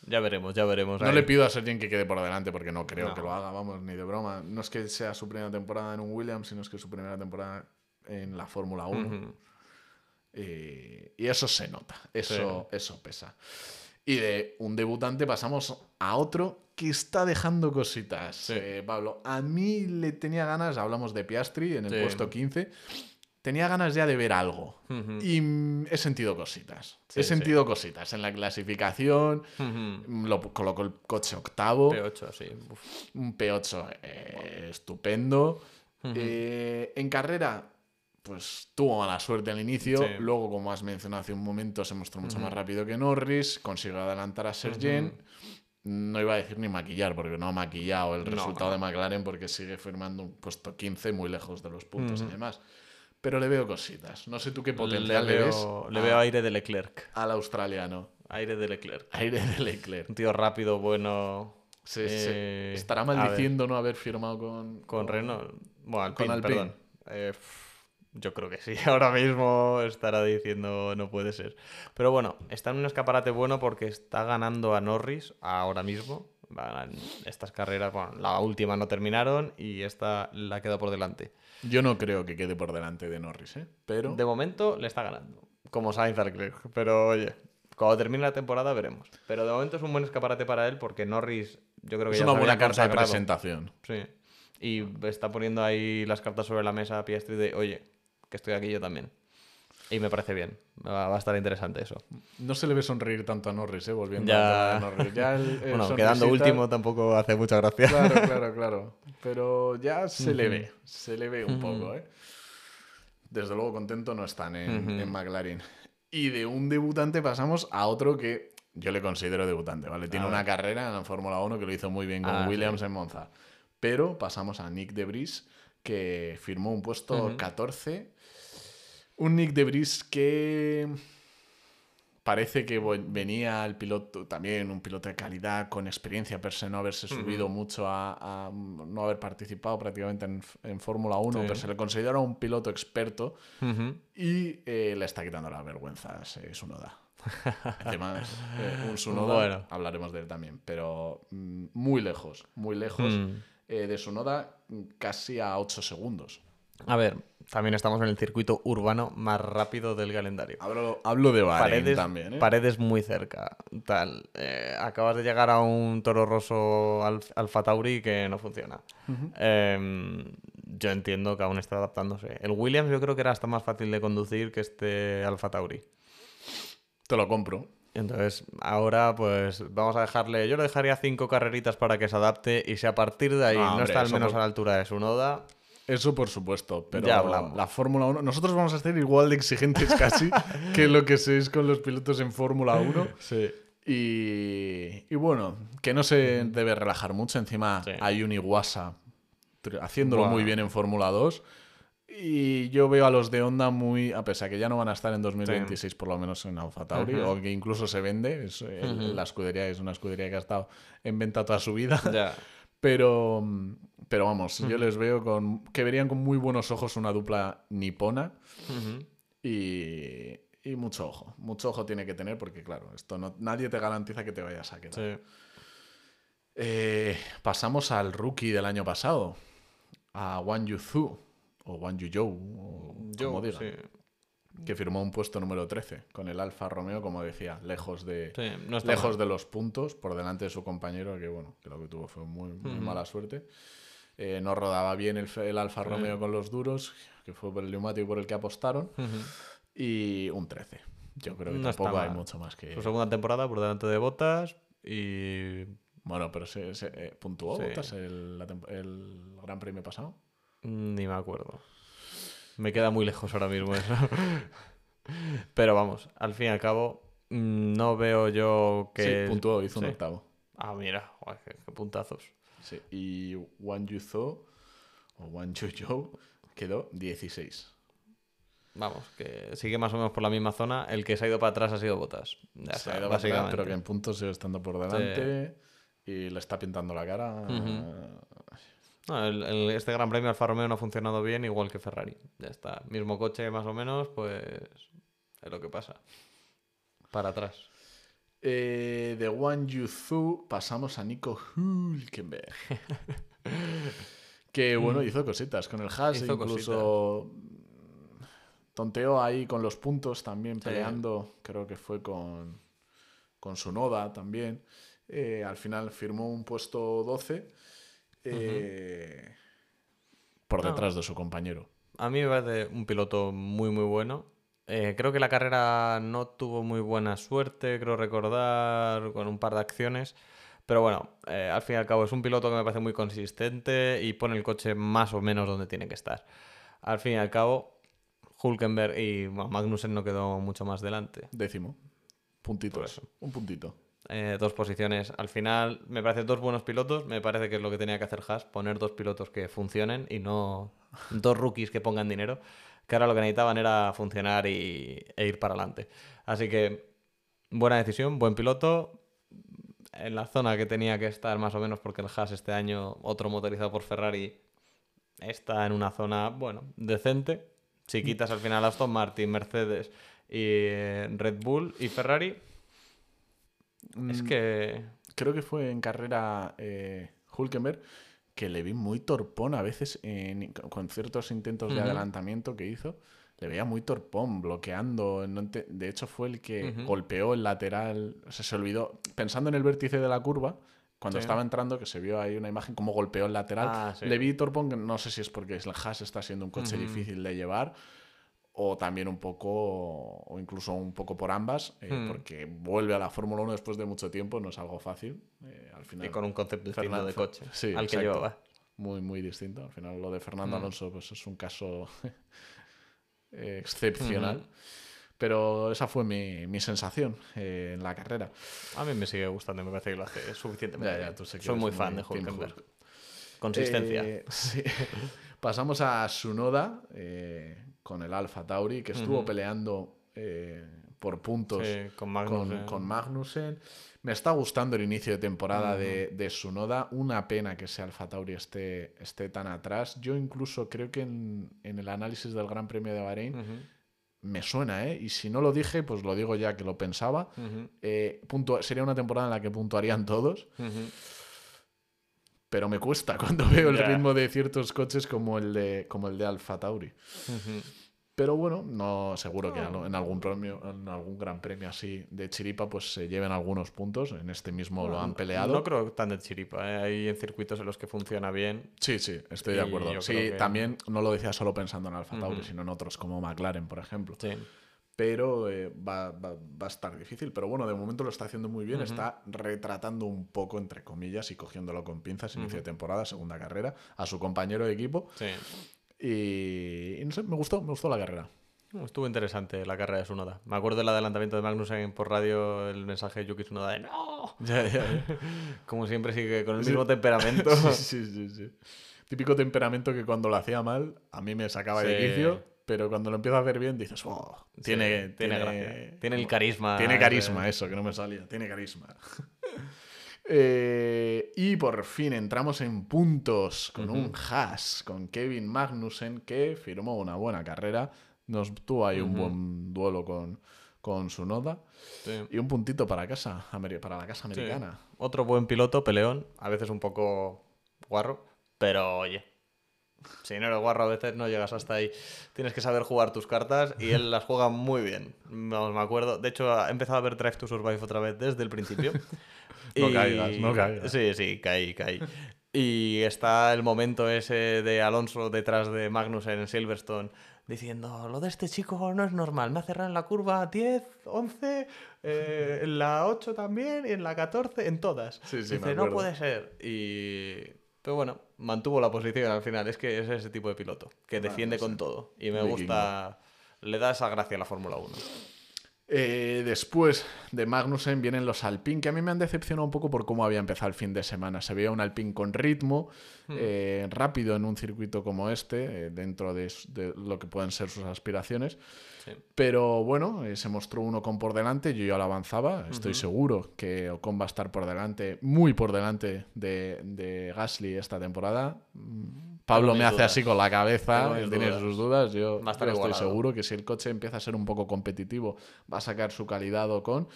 Ya veremos, ya veremos. No ahí. le pido a Sergio que quede por delante porque no creo No. que lo haga, vamos, ni de broma. No es que sea su primera temporada en un Williams, sino es que es su primera temporada en la Fórmula 1. Ujú. Y, eso se nota, eso, eso pesa. Y de un debutante pasamos a otro que está dejando cositas. Sí. Eh, Pablo, a mí le tenía ganas, hablamos de Piastri en el Sí. puesto 15, tenía ganas ya de ver algo. Y he sentido cositas. Sí, he sentido cositas en la clasificación. Lo colocó el coche octavo. P8, sí. Uf. Un P8 eh, estupendo. Eh, en carrera, pues tuvo mala suerte al inicio. Sí. Luego, como has mencionado hace un momento, se mostró mucho más rápido que Norris. Consiguió adelantar a Sergent. No iba a decir ni maquillar, porque no ha maquillado el No, resultado no. de McLaren porque sigue firmando un puesto 15 muy lejos de los puntos Ujú. y demás. Pero le veo cositas. No sé tú qué Le potencial le, ves veo, le a- veo aire de Leclerc. al australiano. Aire de Leclerc. Aire de Leclerc. Un tío rápido, bueno. Sí, sí. Eh, Estará maldiciendo no haber firmado con, Con Renault. Bueno, Alpine, con Alpine. perdón. Eh, yo creo que sí. Ahora mismo estará diciendo no puede ser. Pero bueno, está en un escaparate bueno porque está ganando a Norris ahora mismo. Estas carreras, bueno, la última no terminaron y esta la queda por delante. Yo no creo que quede por delante de Norris, ¿eh? Pero De momento le está ganando, como Sainz a Leclerc. Pero oye, cuando termine la temporada veremos. Pero de momento es un buen escaparate para él porque Norris, yo creo que es ya una buena carta de presentación. Sí. Y está poniendo ahí las cartas sobre la mesa a Piastri de, oye, que estoy aquí yo también. Y me parece bien. Va, va a estar interesante eso. No se le ve sonreír tanto a Norris, ¿eh? Volviendo Ya. de Norris. Ya el- el bueno, quedando último tampoco hace mucha gracia. Claro, claro, claro. Pero ya se le ve, se le ve un poco, ¿eh? Desde luego contento no están en, McLaren. Y de un debutante pasamos a otro que yo le considero debutante, ¿vale? Tiene A una carrera en la Fórmula 1 que lo hizo muy bien con Ah, Williams en Monza. Pero pasamos a Nick de Vries, que firmó un puesto Ujú. 14. Un Nick de Vries que parece que venía el piloto, también un piloto de calidad, con experiencia per se, no haberse subido mucho a, a no haber participado prácticamente en, en Fórmula 1, Sí. pero se le considera un piloto experto y eh, le está quitando las vergüenzas eh, Sunoda. Además, eh, un Sunoda, Bueno. hablaremos de él también, pero mm, muy lejos, muy lejos Mm. eh, de Sunoda, casi a 8 segundos. A ver, también estamos en el circuito urbano más rápido del calendario. Hablo, hablo de Bahrein Paredes, también, ¿eh? paredes muy cerca. Tal. Eh, acabas de llegar a un toro roso al, Alfa Tauri que no funciona. Em, yo entiendo que aún está adaptándose. El Williams yo creo que era hasta más fácil de conducir que este Alfa Tauri. Te lo compro. Entonces, ahora pues vamos a dejarle, yo le dejaría cinco carreritas para que se adapte y si a partir de ahí Ah, no hombre, está al menos por- a la altura de su noda, Eso por supuesto, pero Ya hablamos. la Fórmula 1, nosotros vamos a ser igual de exigentes casi que lo que sois con los pilotos en Fórmula 1. sí. Y, y bueno, que no se debe relajar mucho. Encima Sí. hay un tr- haciéndolo muy bien en Fórmula 2. Y yo veo a los de Honda muy, a pesar que ya no van a estar en 2026 por lo menos en Alfa Tauri, o que incluso se vende, es, el- Ujú. la escudería es una escudería que ha estado en venta toda su vida. Ya. Pero, pero vamos, yo les veo con que verían con muy buenos ojos una dupla nipona y, y mucho ojo. Mucho ojo tiene que tener porque, claro, esto no, nadie te garantiza que te vayas a quedar. Sí. Eh, pasamos al rookie del año pasado, a Wang Yuzu, o Wang Yuzhou, o Yo, como diga, sí. Que firmó un puesto número 13 con el Alfa Romeo, como decía, lejos de, Sí, no lejos mal. de los puntos, por delante de su compañero, que bueno, que lo que tuvo fue muy, muy Ujú. mala suerte. Eh, no rodaba bien el, el Alfa. Romeo con los duros, que fue por el neumático por el que apostaron, Ujú. y un 13. Yo creo que No tampoco hay mucho más que... Su segunda temporada por delante de Botas y Bueno, pero se, se, eh, puntuó Sí. Bottas el, el Gran Premio pasado. ni me acuerdo. Me queda muy lejos ahora mismo eso. Pero vamos, al fin y al cabo, mm, no veo yo que... Sí, puntuó, hizo un octavo. Ah, mira, qué, qué puntazos. Sí. Y Wang Yuzo, o Wang Yuzhou, quedó 16. Vamos, que sigue más o menos por la misma zona. El que se ha ido para atrás ha sido Botas. Ya Se está, ha ido para atrás, pero que en puntos sigue estando por delante. Y le está pintando la cara. Ujú. No, el- el- este Gran Premio Alfa Romeo no ha funcionado bien, igual que Ferrari. Ya está. Mismo coche, más o menos, pues es lo que pasa. Para atrás. Eh, de Wang Yuzu pasamos a Nico Hülkenberg. que bueno, hizo cositas con el Haas, Hizo incluso tonteó ahí con los puntos también, Sí. peleando. Creo que fue con, con su Noda también. Eh, al final firmó un puesto 12 eh, por No. detrás de su compañero. A mí me parece un piloto muy, muy bueno. Eh, creo que la carrera no tuvo muy buena suerte, creo recordar, con un par de acciones. Pero bueno, eh, al fin y al cabo es un piloto que me parece muy consistente y pone el coche más o menos donde tiene que estar. Al fin y al cabo, Hulkenberg y bueno, Magnussen no quedó mucho más delante. Décimo. Eso. Un puntito. Eh, dos posiciones. Al final, me parecen dos buenos pilotos. Me parece que es lo que tenía que hacer Haas, poner dos pilotos que funcionen y no dos rookies que pongan dinero. Que ahora lo que necesitaban era funcionar y, e ir para adelante. Así que, buena decisión, buen piloto. En la zona que tenía que estar más o menos, porque el Haas este año, otro motorizado por Ferrari, está en una zona, bueno, decente. Si quitas al final Aston Martin, Mercedes y eh, Red Bull y Ferrari, es Mm, que creo que fue en carrera eh, Hulkenberg que le vi muy torpón a veces en- con ciertos intentos de adelantamiento que hizo. Le veía muy torpón, bloqueando. no de hecho, fue el que golpeó el lateral. O sea, se olvidó. Pensando en el vértice de la curva, cuando Sí. estando entrando, que se vio ahí una imagen como golpeó el lateral. Ah, sí. Le vi torpón, no sé si es porque el Haas está siendo un coche difícil de llevar. O también un poco, o incluso un poco por ambas, eh, Hmm. porque vuelve a la Fórmula 1 después de mucho tiempo, no es algo fácil. eh, al final, y con un concepto distinto Fernando- de coche sí, al que llevaba. muy, muy distinto. Al final, lo de Fernando Mm. Alonso pues, es un caso excepcional. Ujú. Pero esa fue mi, mi sensación eh, en la carrera. A mí me sigue gustando, me parece que lo hace suficientemente. Ya, ya, bien. tú sé que Soy muy muy fan de Hulkenberg. Hulk. Consistencia. Sí. Pasamos a Sunoda eh, con el Alfa Tauri, que estuvo peleando eh, por puntos Sí, con Magnussen. con Magnussen. Me está gustando el inicio de temporada de, de Sunoda. Una pena que ese Alfa Tauri esté, esté tan atrás. Yo incluso creo que en, en el análisis del Gran Premio de Bahrein me suena, ¿eh? Y si no lo dije, pues lo digo ya que lo pensaba. Eh, sería una temporada en la que puntuarían todos. Pero me cuesta cuando veo el ritmo de ciertos coches como el de, como el de Alfa Tauri. Pero bueno, no seguro que No. en algún premio, en algún gran premio así de chiripa, pues se lleven algunos puntos. En este mismo lo han peleado. No creo tan de chiripa. ¿eh? Hay en circuitos en los que funciona bien. Sí, sí, estoy de acuerdo. Sí, que- también no lo decía solo pensando en Alfa Tauri, sino en otros como McLaren, por ejemplo. Sí. Pero eh, va, va- va a estar difícil. Pero bueno, de momento lo está haciendo muy bien, está retratando un poco, entre comillas, y cogiéndolo con pinzas, inicio de temporada, segunda carrera, a su compañero de equipo. Sí. Y, y no sé, me gustó, me gustó la carrera. Estuvo interesante la carrera de Sunoda. Me acuerdo del adelantamiento de Magnussen por radio, el mensaje de Yuki Tsunoda de ¡No! Como siempre sigue con el mismo temperamento. Sí, sí, sí, sí. Típico temperamento que cuando lo hacía mal, a mí me sacaba de Sí. quicio, pero cuando lo empieza a hacer bien dices, "Oh, tiene, Sí, tiene gracia. Tiene el carisma Tiene carisma, eso, que no me salía. Tiene carisma. Eh, y por fin entramos en puntos con un Haas, con Kevin Magnussen, que firmó una buena carrera. Nos tuvo ahí un buen duelo con, con su noda. Sí. Y un puntito para casa, para la casa americana. Otro buen piloto, peleón, a veces un poco guarro, pero oye, si no eres guarro a veces no llegas hasta ahí. Tienes que saber jugar tus cartas y él las juega muy bien. Vamos, me acuerdo. De hecho, he empezado a ver Drive to Survive otra vez desde el principio. No caigas, no caigas. Sí, sí, caí, caí. Y está el momento ese de Alonso detrás de Magnussen en Silverstone diciendo, lo de este chico no es normal, me ha cerrado en la curva 10, 11, eh, en la 8 también y en la 14, en todas. Sí, sí, me Dice, no puede ser. Y... Pero bueno, mantuvo la posición al final. Es que es ese tipo de piloto, que defiende con todo. Y me Vikingo. gusta... Le da esa gracia a la Fórmula 1. Eh, después de Magnussen vienen los Alpine, que a mí me han decepcionado un poco por cómo había empezado el fin de semana. Se veía un Alpine con ritmo, eh, rápido en un circuito como este, eh, dentro de, lo que pueden ser sus aspiraciones. Sí. Pero bueno, se mostró un Ocon por delante, yo ya lo avanzaba, estoy seguro que Ocon va a estar por delante, muy por delante de, de Gasly esta temporada. Mm, Pablo me hace dudas. así con la cabeza, él tiene dudas. sus dudas, yo, estoy igualado. seguro que si el coche empieza a ser un poco competitivo, va a sacar su calidad Ocon.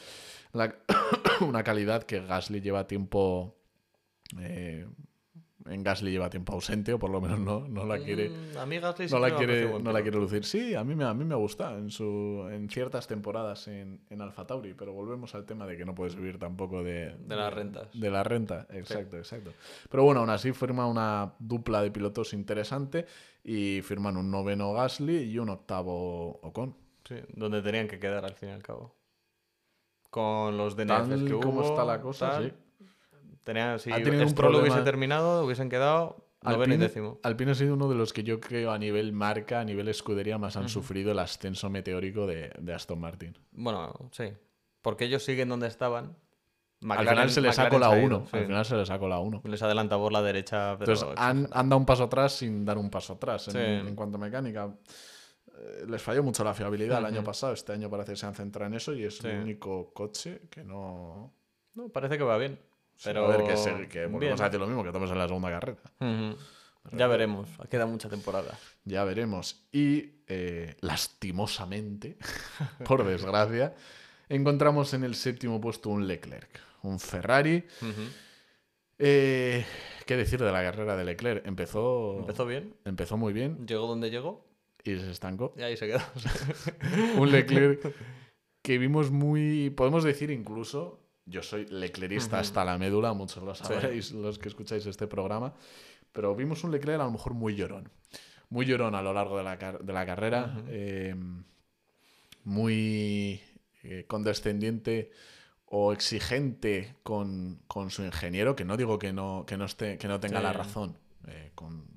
La- una calidad que Gasly lleva tiempo... eh, en Gasly lleva tiempo ausente, o por lo menos no, no la quiere Mm, a mí Gasly no la quiere, no la quiere lucir. Sí, a mí me, a mí me gusta en, su, en ciertas temporadas en, en Alfa Tauri, pero volvemos al tema de que no puedes vivir tampoco de, De las rentas. De la renta, exacto, exacto. Pero bueno, aún así firma una dupla de pilotos interesante y firman un noveno Gasly y un octavo Ocon. Sí, donde tenían que quedar al fin y al cabo. Con los DNFs que hubo. como está la cosa, tal, sí. Tenían, si Ha tenido un Stroll hubiese problema- terminado, hubiesen quedado noveno y Alpine, décimo. Alpine ha sido uno de los que yo creo a nivel marca, a nivel escudería, más han sufrido el ascenso meteórico de, de Aston Martin. Bueno, sí. Porque ellos siguen donde estaban. al final se le sacó McLaren la se ha 1. sí. Al final se le sacó la 1. Les adelanta por la derecha. Pero Entonces han, han dado un paso atrás sin dar un paso atrás en, Sí. en cuanto a mecánica. Eh, Les falló mucho la fiabilidad el año pasado. Este año parece que se han centrado en eso y es Sí. el único coche que no. No, parece que va bien. Pero... A ver, que, se- que volvemos bien. a decir lo mismo que estamos en la segunda carrera. Ya veremos. Queda mucha temporada. Ya veremos. Y eh, lastimosamente, por desgracia, encontramos en el séptimo puesto un Leclerc, un Ferrari. Eh, ¿Qué decir de la carrera de Leclerc? Empezó, Empezó bien. empezó muy bien Llegó donde llegó. y se estancó. Y ahí se quedó. un Leclerc que vimos muy, podemos decir incluso, yo soy leclerista hasta la médula, muchos lo sabréis los que escucháis este programa, pero vimos un Leclerc a lo mejor muy llorón, muy llorón a lo largo de la, de la carrera, eh, muy eh, condescendiente o exigente con, con su ingeniero, que no digo que no, que no, esté, que no tenga Sí. la razón, eh, con eh,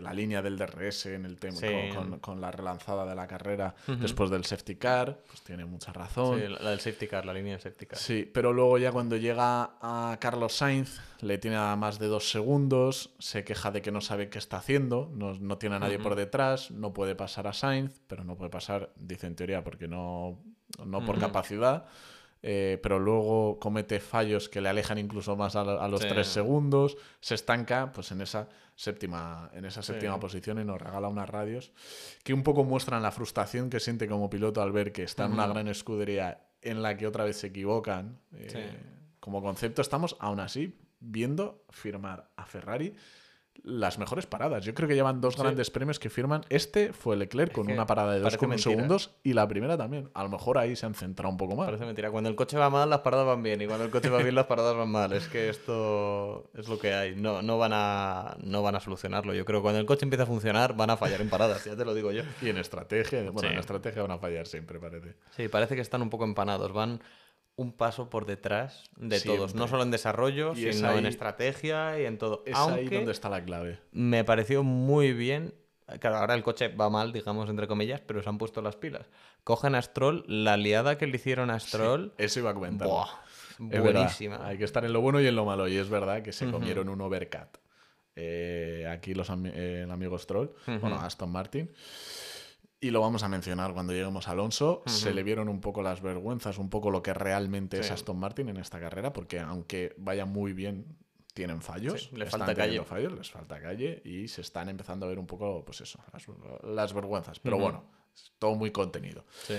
la línea del DRS en el tema, Sí. con, con- con la relanzada de la carrera después del safety car, pues tiene mucha razón. Sí, la del safety car, la línea del safety car. Sí, pero luego ya cuando llega a Carlos Sainz, le tiene a más de dos segundos, se queja de que no sabe qué está haciendo, no, no tiene a nadie por detrás, no puede pasar a Sainz, pero no puede pasar, dice en teoría, porque no, no por Ujú. capacidad. Eh, pero luego comete fallos que le alejan incluso más a, a los Sí. tres segundos, se estanca pues en esa séptima, en esa séptima Sí. posición y nos regala unas radios que un poco muestran la frustración que siente como piloto al ver que está en una gran escudería en la que otra vez se equivocan. eh, Sí. Como concepto estamos aún así viendo firmar a Ferrari las mejores paradas. Yo creo que llevan dos grandes premios que firman. Este fue Leclerc con que una parada de parece 2,1 mentira. segundos y la primera también. A lo mejor ahí se han centrado un poco más. Parece mentira. Cuando el coche va mal, las paradas van bien. Y cuando el coche va bien, las paradas van mal. Es que esto es lo que hay. No, no, van a, no van a solucionarlo. Yo creo que cuando el coche empiece a funcionar, van a fallar en paradas. Ya te lo digo yo. Y en estrategia, bueno, Sí. en estrategia van a fallar siempre, parece. Sí, parece que están un poco empanados. Van un paso por detrás de todos. No solo en desarrollo, Y sino en estrategia y en todo. Es ahí donde está la clave. me pareció muy bien. Claro, ahora el coche va mal, digamos, entre comillas, pero se han puesto las pilas. Cogen a Stroll, la liada que le hicieron a Stroll. Eso iba a comentar. ¡buah! Es verdad, buenísima. Hay que estar en lo bueno y en lo malo. Y es verdad que se comieron un overcut. Eh, aquí los ami- eh, el amigo Stroll, bueno, Aston Martin. Y lo vamos a mencionar cuando lleguemos a Alonso. Se le vieron un poco las vergüenzas, un poco lo que realmente es. Aston Martin en esta carrera, porque aunque vaya muy bien, tienen fallos. Sí, le están falta calle. fallos, les falta calle y se están empezando a ver un poco, pues eso, las, las vergüenzas. Pero bueno, todo muy contenido. Sí.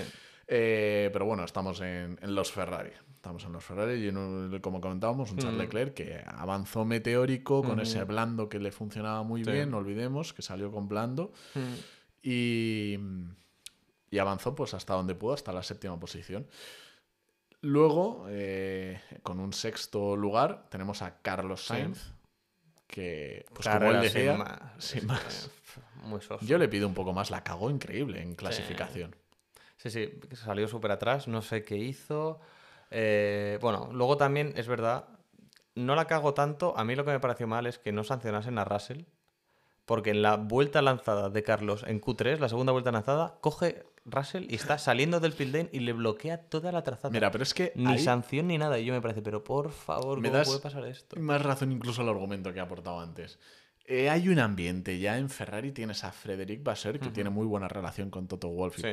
Eh, pero bueno, estamos en, en los Ferrari. Estamos en los Ferrari y en un- como comentábamos, un Mm. Charles Leclerc que avanzó meteórico con ese blando que le funcionaba muy Sí. bien, no olvidemos que salió con blando Mm. Y, y avanzó pues hasta donde pudo, hasta la séptima posición. Luego, eh, con un sexto lugar, tenemos a Carlos Sainz, que pues como él sin decía, más. sin más. Muy soso. Yo le pido un poco más, la cagó increíble en clasificación. Sí, sí, salió súper atrás, no sé qué hizo. Eh, bueno, luego también es verdad, no la cago tanto. A mí lo que me pareció mal es que no sancionasen a Russell, porque en la vuelta lanzada de Carlos en Q3, la segunda vuelta lanzada, coge Russell y está saliendo del lane y le bloquea toda la trazada. Mira, pero es que ni ahí sanción ni nada. Y yo me parece, pero por favor, Me ¿cómo das- puede pasar esto? más razón incluso al argumento que he aportado antes. Eh, hay un ambiente, ya en Ferrari tienes a Frederic Basser, que tiene muy buena relación con Toto Wolff y Sí.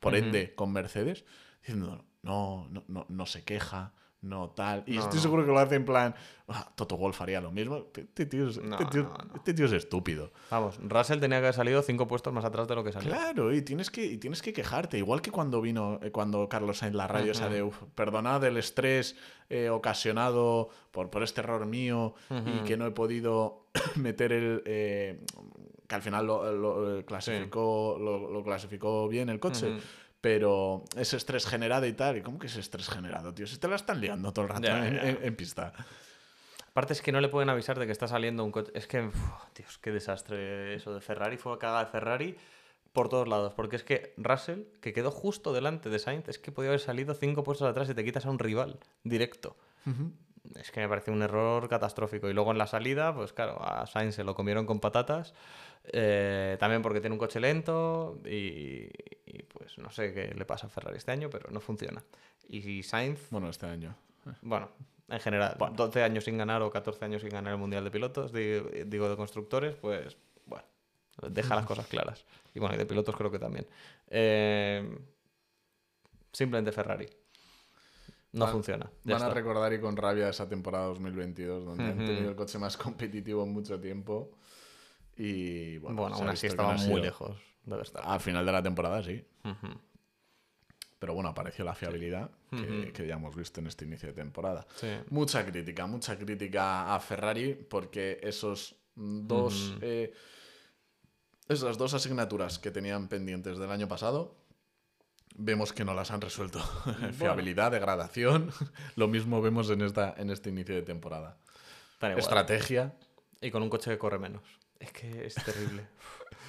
por ende con Mercedes, diciendo, no, no, no, no se queja, no tal. Y No, estoy seguro que lo hace en plan, "Ah, Toto Wolff haría lo mismo. Este tío, es, No, este tío- no, este tío es estúpido. Vamos, Russell tenía que haber salido cinco puestos más atrás de lo que salió. Claro, y tienes que, y tienes que quejarte. Igual que cuando vino, eh, cuando Carlos Sainz la radio esa de "Uf, perdonad el estrés eh, ocasionado por, por este error mío y que no he podido meter el. eh, que al final lo, lo, eh, clasificó, lo, lo clasificó bien el coche. Ujú. Pero ese estrés generado y tal. ¿Y cómo que es estrés generado, tío? Si te la están liando todo el rato en, en- en pista. Aparte es que no le pueden avisar de que está saliendo un coche. Es que, uf, Dios, qué desastre eso de Ferrari. Fue cagada de Ferrari por todos lados. Porque es que Russell, que quedó justo delante de Sainz, es que podía haber salido cinco puestos atrás y te quitas a un rival directo. Es que me parece un error catastrófico. Y luego en la salida, pues claro, a Sainz se lo comieron con patatas. Eh, también porque tiene un coche lento y, y, pues no sé qué le pasa a Ferrari este año, pero no funciona. Y Sainz Bueno, este año. bueno, en general, 12 años sin ganar o 14 años sin ganar el Mundial de Pilotos, di- digo, de constructores, pues bueno, deja las cosas claras. Y bueno, y de pilotos creo que también. Eh, simplemente Ferrari. No Van- funciona. Van a recordar y con rabia esa temporada 2022, donde han Ujú. tenido el coche más competitivo en mucho tiempo. Y bueno, Bueno, aún así ha muy lejos. Al final de la temporada, sí. Pero bueno, apareció la fiabilidad que, ya hemos visto en este inicio de temporada. Sí. Mucha crítica, mucha crítica a Ferrari porque esos dos. Eh, esas dos asignaturas que tenían pendientes del año pasado. Vemos que no las han resuelto. Fiabilidad, degradación. Lo mismo vemos en, esta, en este inicio de temporada. Estrategia, Y con un coche que corre menos. Es que es terrible.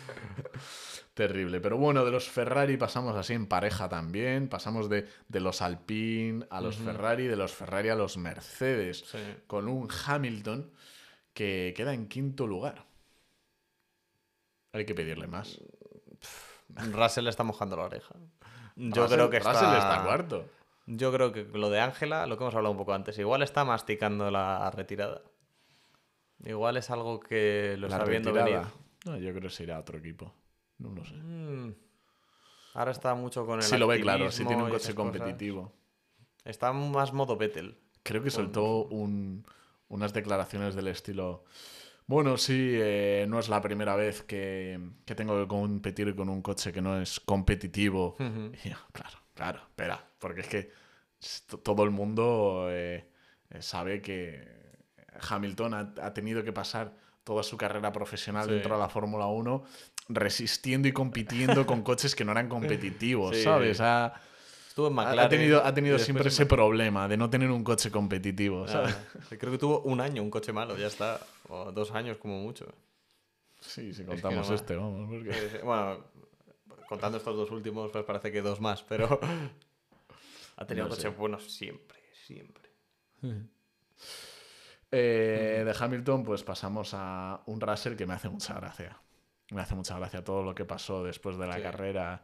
Terrible. Pero bueno, de los Ferrari pasamos así en pareja también. Pasamos de, de los Alpine a los Ferrari, de los Ferrari a los Mercedes. Sí. Con un Hamilton que queda en quinto lugar. Hay que pedirle más. Russell le está mojando la oreja. Yo Russell- creo que está... Russell está cuarto. Yo creo que lo de Ángela, lo que hemos hablado un poco antes, igual está masticando la retirada. Igual es algo que lo La está viendo venir. No, yo creo que se irá a otro equipo. No lo sé. Mm. Ahora está mucho con el Si lo ve claro, si tiene un coche cosas. competitivo. Está más modo Vettel. Creo que soltó un- unas declaraciones del estilo. Bueno, sí, eh, no es la primera vez que, que tengo que competir con un coche que no es competitivo. Y yo, claro, claro, espera, porque es que todo el mundo eh, eh, sabe que Hamilton ha, ha tenido que pasar toda su carrera profesional Sí. dentro de la Fórmula 1 resistiendo y compitiendo con coches que no eran competitivos, Sí. ¿sabes? Ha, Estuvo en McLaren. ha tenido, ha siempre ese problema de no tener un coche competitivo, ¿sabes? Ah, creo que tuvo un año un coche malo, ya está. O dos años como mucho. Sí, si que contamos no este, vamos. porque-. Bueno, contando estos dos últimos, pues parece que dos más, pero ha tenido No coches buenos siempre, siempre. Eh, de Hamilton, pues pasamos a un Russell que me hace mucha gracia. Me hace mucha gracia todo lo que pasó después de la Sí. carrera.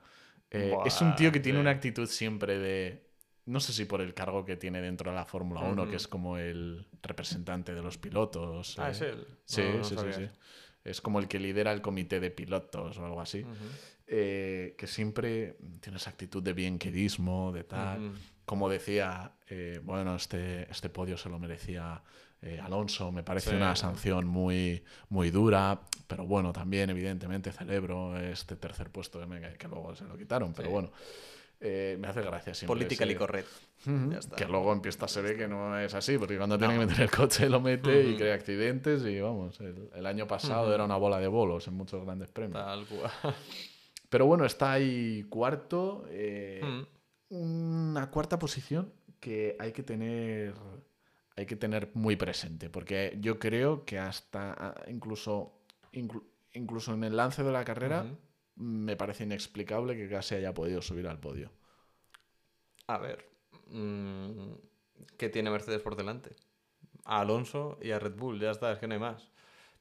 Eh, Buah, es un tío que tiene sí. una actitud siempre de. No sé si por el cargo que tiene dentro de la Fórmula 1, Ujú. que es como el representante de los pilotos. Ah, eh. es él. Sí, No, no sí, sí. Es como el que lidera el comité de pilotos o algo así. Que siempre tiene esa actitud de bienquedismo, de tal. Como decía, bueno, este, este podio se lo merecía eh, Alonso, me parece Sí. una sanción muy, muy dura, pero bueno, también evidentemente celebro este tercer puesto que, me- que luego se lo quitaron, pero Sí. bueno, eh, me hace gracia siempre. Politically correct. Ujú, Ya está. Que luego en pista se ve que no es así, porque cuando tiene que meter el coche lo mete y crea accidentes y vamos, el, el año pasado era una bola de bolos en muchos grandes premios. Tal cual. Pero bueno, está ahí cuarto. eh, una cuarta posición que hay que tener hay que tener muy presente porque yo creo que hasta ah, incluso inclu- incluso en el lance de la carrera me parece inexplicable que casi haya podido subir al podio A ver. mm, ¿Qué tiene Mercedes por delante? A Alonso y a Red Bull, ya está, es que no hay más.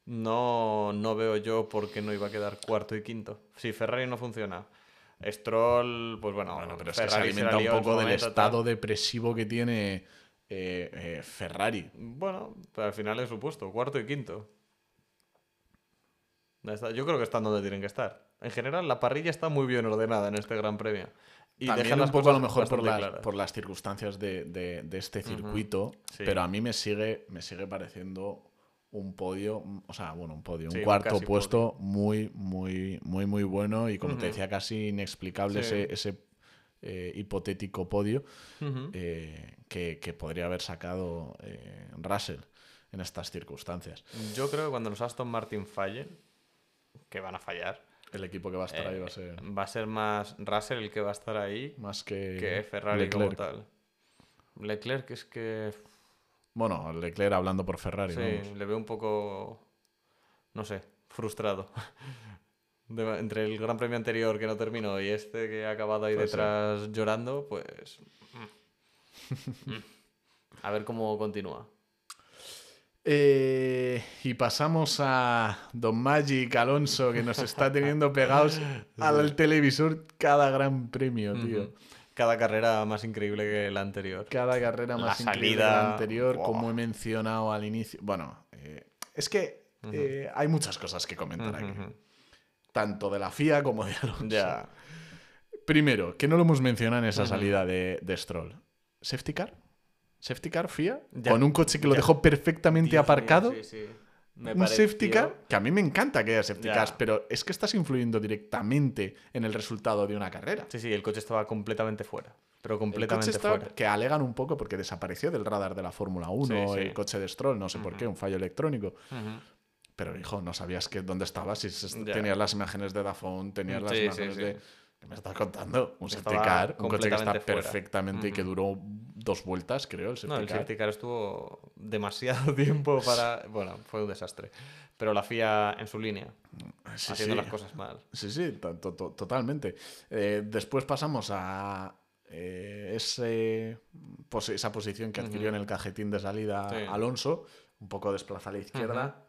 No, no veo yo por qué no iba a quedar cuarto y quinto. Si Ferrari no funciona. Stroll, pues bueno, bueno pero es que se alimenta un poco del momento, estado tal. depresivo que tiene eh, eh, Ferrari Bueno, pero al final es su puesto, cuarto y quinto. Yo creo que están donde tienen que estar. En general, la parrilla está muy bien ordenada en este Gran Premio. Y También un poco a lo mejor por las, claras. por las circunstancias de, de- de este circuito, Sí. pero a mí me sigue, me sigue pareciendo un podio, o sea, bueno, un podio, Sí, un cuarto puesto muy, muy, muy, muy bueno y como te decía, casi inexplicable Sí. ese, ese eh, hipotético podio eh, que, que podría haber sacado eh, Russell en estas circunstancias. Yo creo que cuando los Aston Martin fallen, que van a fallar, El equipo que va a estar ahí va a ser va a ser más Russell el que va a estar ahí más que, que Ferrari como Leclerc. tal. Leclerc es que Bueno, Leclerc hablando por Ferrari. sí, vamos. le veo un poco, no sé, frustrado. De- entre el Gran Premio anterior que no terminó y este que ha acabado ahí Puede ser. detrás llorando, pues... mm. A ver cómo continúa. Eh, y pasamos a Don Magic Alonso, que nos está teniendo pegados al televisor cada gran premio, tío. Cada carrera más increíble que la anterior. Cada carrera La más increíble que la anterior, como he mencionado al inicio. Bueno, eh, es que eh, hay muchas cosas que comentar aquí. Tanto de la FIA como de Alonso. Ya. Primero, que no lo hemos mencionado en esa salida de, de Stroll. ¿Safety car? ¿Safety car FIA? Ya. Con un coche que lo Ya. dejó perfectamente Dios mío, aparcado. sí, sí. Me un safety car, que a mí me encanta que haya safety Ya. cars, pero es que estás influyendo directamente en el resultado de una carrera. Sí, sí, el coche estaba completamente fuera. Pero El coche completamente está- fuera. que alegan un poco porque desapareció del radar de la Fórmula 1 Sí, sí. el coche de Stroll, no sé por qué, un fallo electrónico. Pero hijo, no sabías que dónde estabas, se- Ya. tenías las imágenes de Dafone, tenías las Sí, sí, imágenes sí. de... ¿Qué me estás contando? Un safety car, un coche que está fuera. perfectamente y que duró dos vueltas, creo, el safety No, el car. safety car estuvo demasiado tiempo para... Bueno, fue un desastre. Pero la FIA en su línea, haciendo las cosas mal. Sí, sí, to- to- to- totalmente. Eh, después pasamos a eh, ese, pos- esa posición que adquirió en el cajetín de salida Sí. Alonso, un poco desplaza a la izquierda.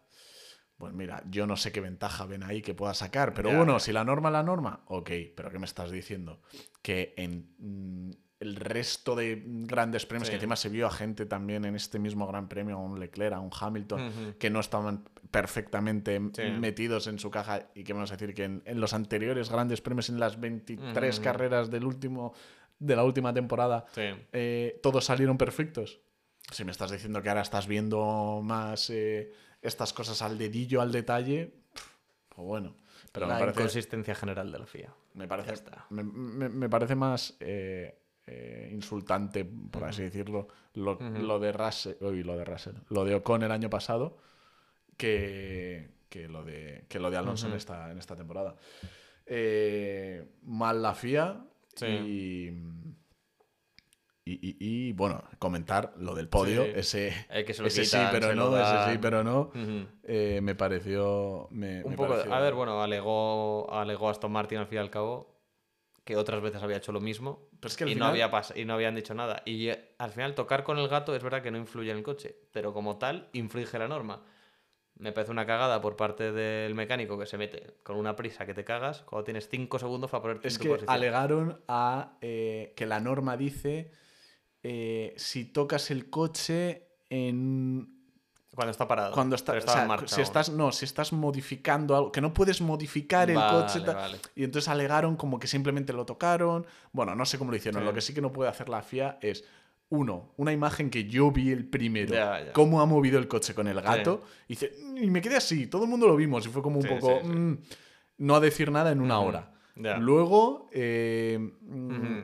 Pues mira, yo no sé qué ventaja ven ahí que pueda sacar, pero Ya. bueno, si la norma es la norma, ok, pero ¿qué me estás diciendo? Que en mm, el resto de grandes premios, Sí. que encima se vio a gente también en este mismo gran premio, a un Leclerc, a un Hamilton, que no estaban perfectamente Sí. metidos en su caja y que vamos a decir que en, en los anteriores grandes premios, en las 23 Ujú. carreras del último, de la última temporada, Sí. eh, todos salieron perfectos. Si me estás diciendo que ahora estás viendo más eh, estas cosas al dedillo, al detalle, pues bueno. Pero la me parece, inconsistencia general de la FIA. me parece, está. me, me- me parece más eh, eh, insultante, por así decirlo, lo, lo de Russell, uy, lo de Russell, lo de Ocon el año pasado, que, que lo de, que lo de Alonso en, esta, en esta temporada. Eh, mal la FIA Sí. y, y, y- y, bueno, comentar lo del podio, Sí. ese, El que se lo ese sí, pero se lo no, ese sí, pero no, eh, me pareció... Me, Un me poco, pareció- a ver, bueno, alegó, alegó Aston Martin al fin y al cabo que otras veces había hecho lo mismo Pero es que al y, final- no había y no habían dicho nada. Y eh, al final tocar con el gato es verdad que no influye en el coche, pero como tal infringe la norma. Me parece una cagada por parte del mecánico que se mete con una prisa que te cagas cuando tienes 5 segundos para ponerte Es en tu que posición. alegaron a eh, que la norma dice eh, si tocas el coche en Cuando está parado. cuando está, o sea, en marcha si estás no si estás modificando algo que no puedes modificar el Vale, coche vale. y entonces alegaron como que simplemente lo tocaron bueno no sé cómo lo hicieron Sí. lo que sí que no puede hacer la FIA es uno, una imagen que yo vi el primero, Ya, ya. cómo ha movido el coche con el gato, y, dice, y me quedé así, todo el mundo lo vimos, y fue como un Sí, poco, mm, no a decir nada en una hora. Luego, eh,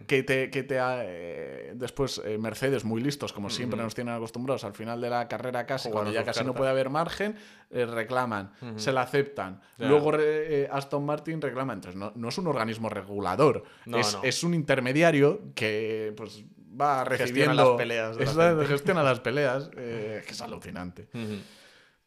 que te, que te eh, después eh, Mercedes, muy listos, como siempre nos tienen acostumbrados, al final de la carrera casi, cuando ya casi no puede haber margen, eh, reclaman, se la aceptan. Ya. Luego eh, Aston Martin reclama. Entonces, no, no es un organismo regulador, No, es, no. es un intermediario que pues va Gestiona recibiendo... las peleas la es- gestiona las peleas, que es alucinante.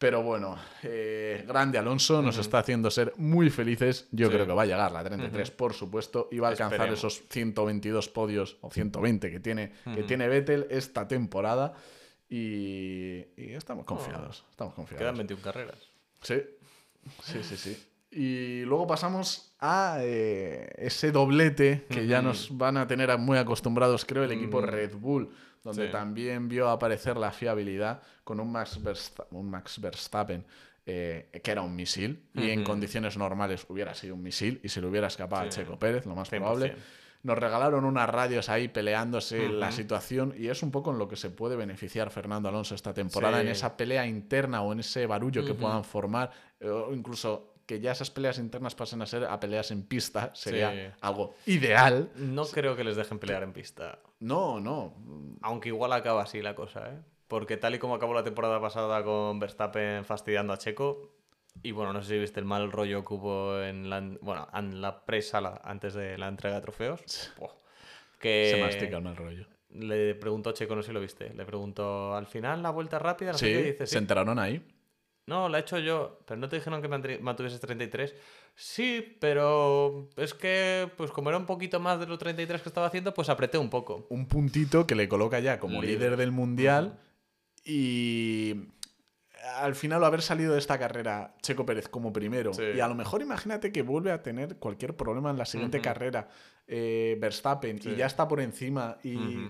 Pero bueno, eh, grande Alonso nos está haciendo ser muy felices. Yo Sí. creo que va a llegar la 33, por supuesto, y va a alcanzar Esperemos. esos 122 podios o 120 que tiene, que tiene Vettel esta temporada. Y, y estamos confiados. Estamos confiados. Quedan 21 carreras. Sí, sí, sí, sí. Y luego pasamos a eh, ese doblete que ya nos van a tener muy acostumbrados, creo, el equipo Red Bull, donde Sí. también vio aparecer la fiabilidad con un Max, Versta- un Max Verstappen. eh, que era un misil y en condiciones normales hubiera sido un misil y se le hubiera escapado a. Checo Pérez, lo más 100%. probable. Nos regalaron unas radios ahí peleándose la situación y es un poco en lo que se puede beneficiar Fernando Alonso esta temporada, Sí. en esa pelea interna o en ese barullo que puedan formar, o incluso que ya esas peleas internas pasen a ser a peleas en pista, sería Sí. algo ideal. No creo que les dejen pelear en pista. No, no. Aunque igual acaba así la cosa, ¿eh? Porque tal y como acabó la temporada pasada con Verstappen fastidiando a Checo, y bueno, no sé si viste el mal rollo que hubo en la, bueno, en la presala antes de la entrega de trofeos. Buah. que Se mastica el mal rollo. le preguntó Checo, no sé si lo viste, le preguntó, al final la vuelta rápida, no sé Sí, qué, y dice, se sí. enteraron ahí. No, la he hecho yo, pero no te dijeron que mantuvieses 33. Sí, pero es que, pues como era un poquito más de los 33 que estaba haciendo, pues apreté un poco. Un puntito que le coloca ya como Líder. líder del mundial y al final haber salido de esta carrera Checo Pérez como primero Sí. y a lo mejor imagínate que vuelve a tener cualquier problema en la siguiente carrera eh, Verstappen y ya está por encima y.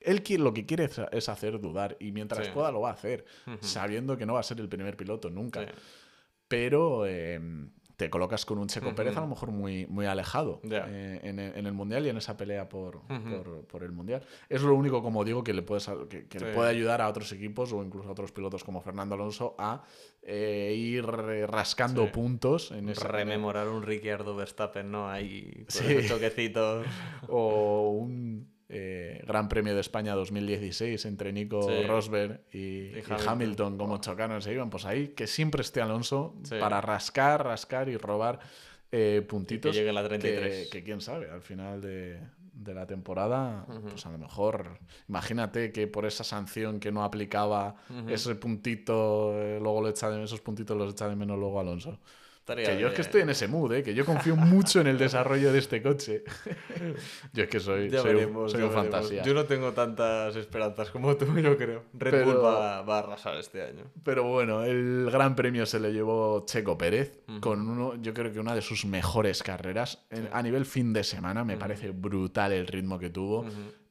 él lo que quiere es, hacer dudar y mientras Sí. pueda lo va a hacer sabiendo que no va a ser el primer piloto nunca Sí. pero eh, te colocas con un Checo Pérez a lo mejor muy, muy alejado eh, en, el, en el Mundial y en esa pelea por, por, por el Mundial. Es lo único, como digo, que le, puedes, que, que le puede ayudar a otros equipos o incluso a otros pilotos como Fernando Alonso a eh, ir rascando Sí. puntos en Rememorar un Ricciardo Verstappen, ¿no? Ahí, con Sí. esos choquecitos. o un eh, Gran Premio de España 2016 entre Nico Sí. Rosberg y, y Hamilton. Hamilton. como chocaron, se iban, pues ahí que siempre esté Alonso Sí. para rascar, rascar y robar eh, puntitos. llegue la 33. Que, que quién sabe, al final de, de la temporada, pues a lo mejor, imagínate que por esa sanción que no aplicaba ese puntito, eh, luego lo echa de, esos puntitos los echa de menos luego Alonso. Estaría Que yo es que estoy en ese mood, ¿eh? que yo confío mucho en el desarrollo de este coche. yo es que soy, Ya soy, un- veremos, soy ya un fantasía. Yo no tengo tantas esperanzas como tú, yo creo. Red Pero- Bull va, va a arrasar este año. Pero bueno, el gran premio se le llevó Checo Pérez con uno, yo creo que una de sus mejores carreras. A nivel fin de semana me parece brutal el ritmo que tuvo,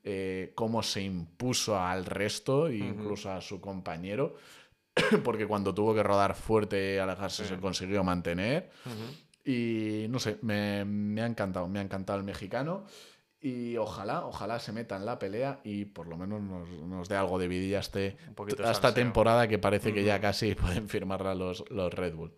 eh, cómo se impuso al resto e incluso a su compañero, porque cuando tuvo que rodar fuerte y alejarse se consiguió mantener. Y no sé, me, me ha encantado, me ha encantado el mexicano. Y ojalá, ojalá se meta en la pelea y por lo menos nos, nos dé algo de vidilla este, a esta temporada que parece que ya casi pueden firmarla los, los Red Bull.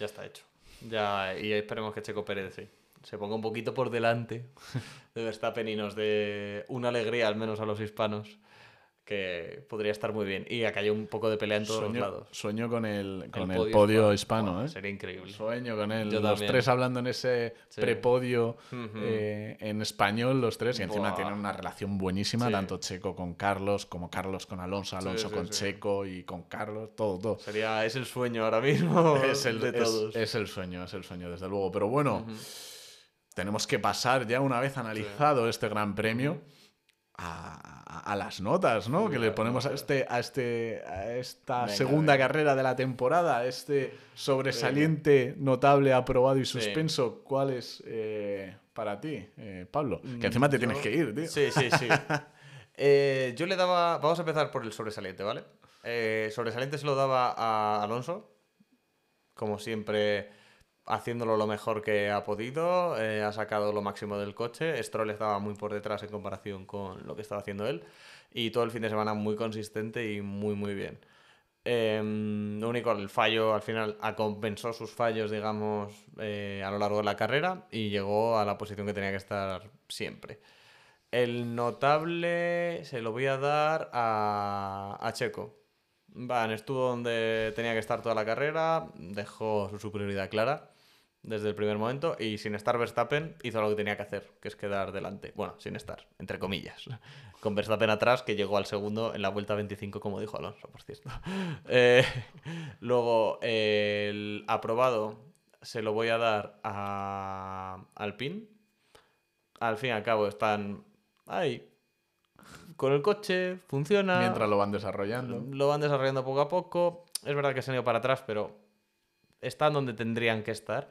Ya está hecho. Ya, y esperemos que Checo Pérez sí. se ponga un poquito por delante de Verstappen y nos dé una alegría, al menos a los hispanos, que podría estar muy bien. Y acá hay un poco de pelea en todos sueño, los lados. Sueño con el, con el, podio podio, hispano. ¿eh? Sería increíble. Sueño con él. Yo los también. tres hablando en ese Sí. prepodio eh, en español, los tres. Y encima tienen una relación buenísima, Sí. tanto Checo con Carlos, como Carlos con Alonso, Alonso sí, con. Checo y con Carlos, todo, todo. Sería, es el sueño ahora mismo Es el, de todos. es el sueño, es el sueño, desde luego. Pero bueno, tenemos que pasar ya una vez analizado este gran premio a- a las notas, ¿no? Que le ponemos a este, a este, a esta Venga, segunda venga. carrera de la temporada, este sobresaliente, notable, aprobado y suspenso. ¿Cuál es eh, para ti, eh, Pablo? Que encima te Mm, Yo- tienes que ir, tío. Sí, sí, sí. Eh, yo le daba. Vamos a empezar por el sobresaliente, ¿vale? Sobresaliente se lo daba a Alonso. Como siempre, haciéndolo lo mejor que ha podido. eh, ha sacado lo máximo del coche. Stroll estaba muy por detrás en comparación con lo que estaba haciendo él. Y todo el fin de semana muy consistente y muy, muy bien. Em, lo único, el fallo al final compensó sus fallos, digamos, eh, a lo largo de la carrera y llegó a la posición que tenía que estar siempre. El notable se lo voy a dar a, a Checo. Van, estuvo donde tenía que estar toda la carrera, dejó su superioridad clara desde el primer momento y sin estar Verstappen hizo lo que tenía que hacer, que es quedar delante. Bueno, sin estar, entre comillas. Con Verstappen atrás, que llegó al segundo en la vuelta 25, como dijo Alonso, por cierto. Eh, luego, eh, el aprobado se lo voy a dar a Alpine. Al fin y al cabo están ahí. Con el coche, funciona. Mientras lo van desarrollando. Lo van desarrollando poco a poco. Es verdad que se han ido para atrás, pero están donde tendrían que estar.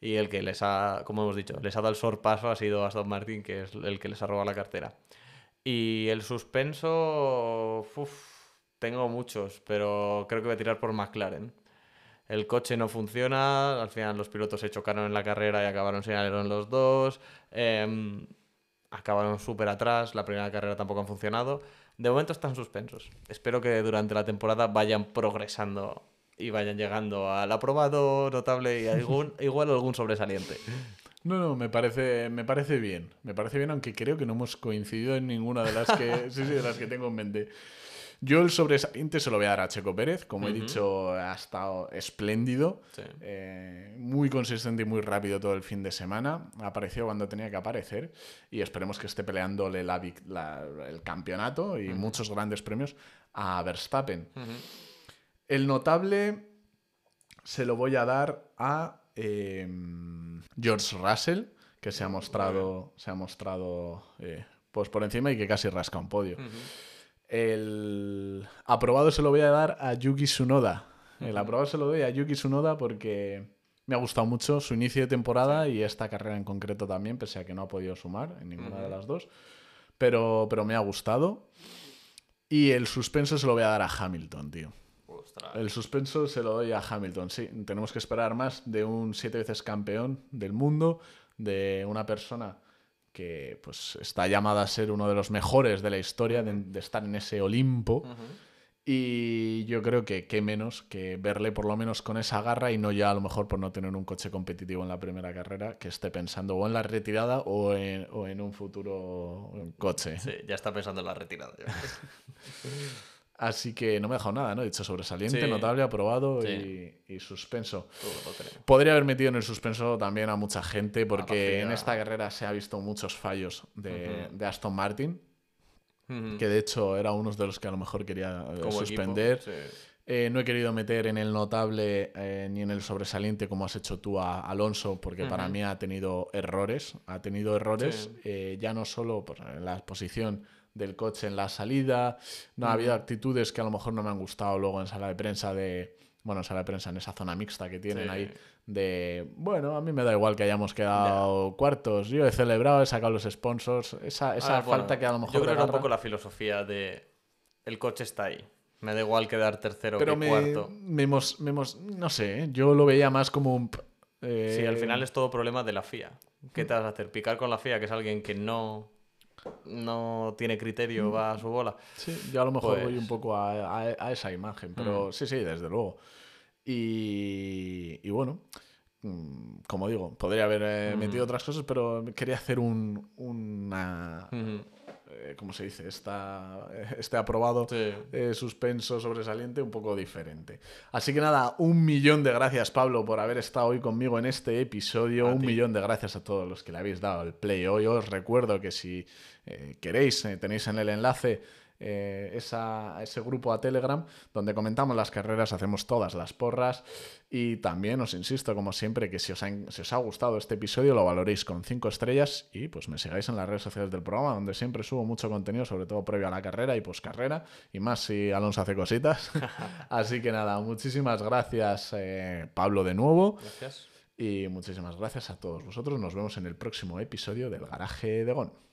Y el que les ha, como hemos dicho, les ha dado el sorpaso ha sido Aston Martin, que es el que les ha robado la cartera. Y el suspenso, uf, tengo muchos, pero creo que voy a tirar por McLaren. El coche no funciona, al final los pilotos se chocaron en la carrera y acabaron sin alerón los dos. em, acabaron súper atrás, la primera carrera tampoco han funcionado. De momento están suspensos. Espero que durante la temporada vayan progresando y vayan llegando al aprobado notable y algún, igual algún sobresaliente. No, no, me parece, me parece bien. Me parece bien, aunque creo que no hemos coincidido en ninguna de las que, sí, sí, de las que tengo en mente. Yo el sobresaliente se lo voy a dar a Checo Pérez. Como he dicho, ha estado espléndido. Sí. Eh, muy consistente y muy rápido todo el fin de semana. Apareció cuando tenía que aparecer. Y esperemos que esté peleándole la la- el campeonato y muchos grandes premios a Verstappen. Ujú. El notable se lo voy a dar a eh, George Russell, que se ha mostrado, se ha mostrado eh, pues por encima y que casi rasca un podio. El aprobado se lo voy a dar a Yuki Tsunoda. El aprobado se lo doy a Yuki Tsunoda porque me ha gustado mucho su inicio de temporada y esta carrera en concreto también, pese a que no ha podido sumar en ninguna de las dos. Pero, pero me ha gustado. Y el suspenso se lo voy a dar a Hamilton, tío. Ostras. El suspenso se lo doy a Hamilton, sí. Tenemos que esperar más de un siete veces campeón del mundo, de una persona que pues está llamada a ser uno de los mejores de la historia, de, de estar en ese Olimpo. Y yo creo que qué menos que verle por lo menos con esa garra y no ya a lo mejor por no tener un coche competitivo en la primera carrera, que esté pensando o en la retirada o en, o en un futuro coche. Sí, ya está pensando en la retirada. ya. Así que no me ha dejado nada, ¿no? He dicho sobresaliente, Sí. notable, aprobado Sí. y, y suspenso. Podría haber metido en el suspenso también a mucha gente porque en esta carrera se ha visto muchos fallos de, de Aston Martin, que de hecho era uno de los que a lo mejor quería eh, Como suspender. equipo, sí. Eh, no he querido meter en el notable eh, ni en el sobresaliente como has hecho tú a Alonso, porque para mí ha tenido errores. Ha tenido errores eh, ya no solo en la posición del coche en la salida, no ha habido actitudes que a lo mejor no me han gustado luego en sala de prensa de. Bueno, en sala de prensa, en esa zona mixta que tienen Sí. ahí, de. Bueno, a mí me da igual que hayamos quedado cuartos. Yo he celebrado, he sacado los sponsors. Esa, esa Ah, bueno, falta que a lo mejor. Yo creo que era un poco la filosofía de. El coche está ahí. Me da igual quedar tercero Pero que me, cuarto. me hemos- me hemos- no sé, ¿eh? yo lo veía más como un... eh, Sí, al final es todo problema de la FIA. ¿Qué te vas a hacer? ¿Picar con la FIA, que es alguien que no, no tiene criterio, va a su bola? Sí, yo a lo mejor voy Pues- un poco a, a- a esa imagen, pero sí, sí, desde luego. Y, y bueno, mm, como digo, podría haber eh, metido otras cosas, pero quería hacer un, una... eh, ¿Cómo se dice? Esta, eh, este aprobado Sí. eh, suspenso sobresaliente un poco diferente. Así que nada, un millón de gracias Pablo por haber estado hoy conmigo en este episodio. A un ti. millón de gracias a todos los que le habéis dado el play hoy. Os recuerdo que si eh, queréis, tenéis en el enlace eh, esa- ese grupo a Telegram donde comentamos las carreras, hacemos todas las porras y también os insisto, como siempre, que si os, ha, si os ha gustado este episodio lo valoréis con 5 estrellas y pues me sigáis en las redes sociales del programa donde siempre subo mucho contenido, sobre todo previo a la carrera y poscarrera y más si Alonso hace cositas. Así que nada, muchísimas gracias eh, Pablo de nuevo Gracias. y muchísimas gracias a todos vosotros. Nos vemos en el próximo episodio del Garaje de Gon.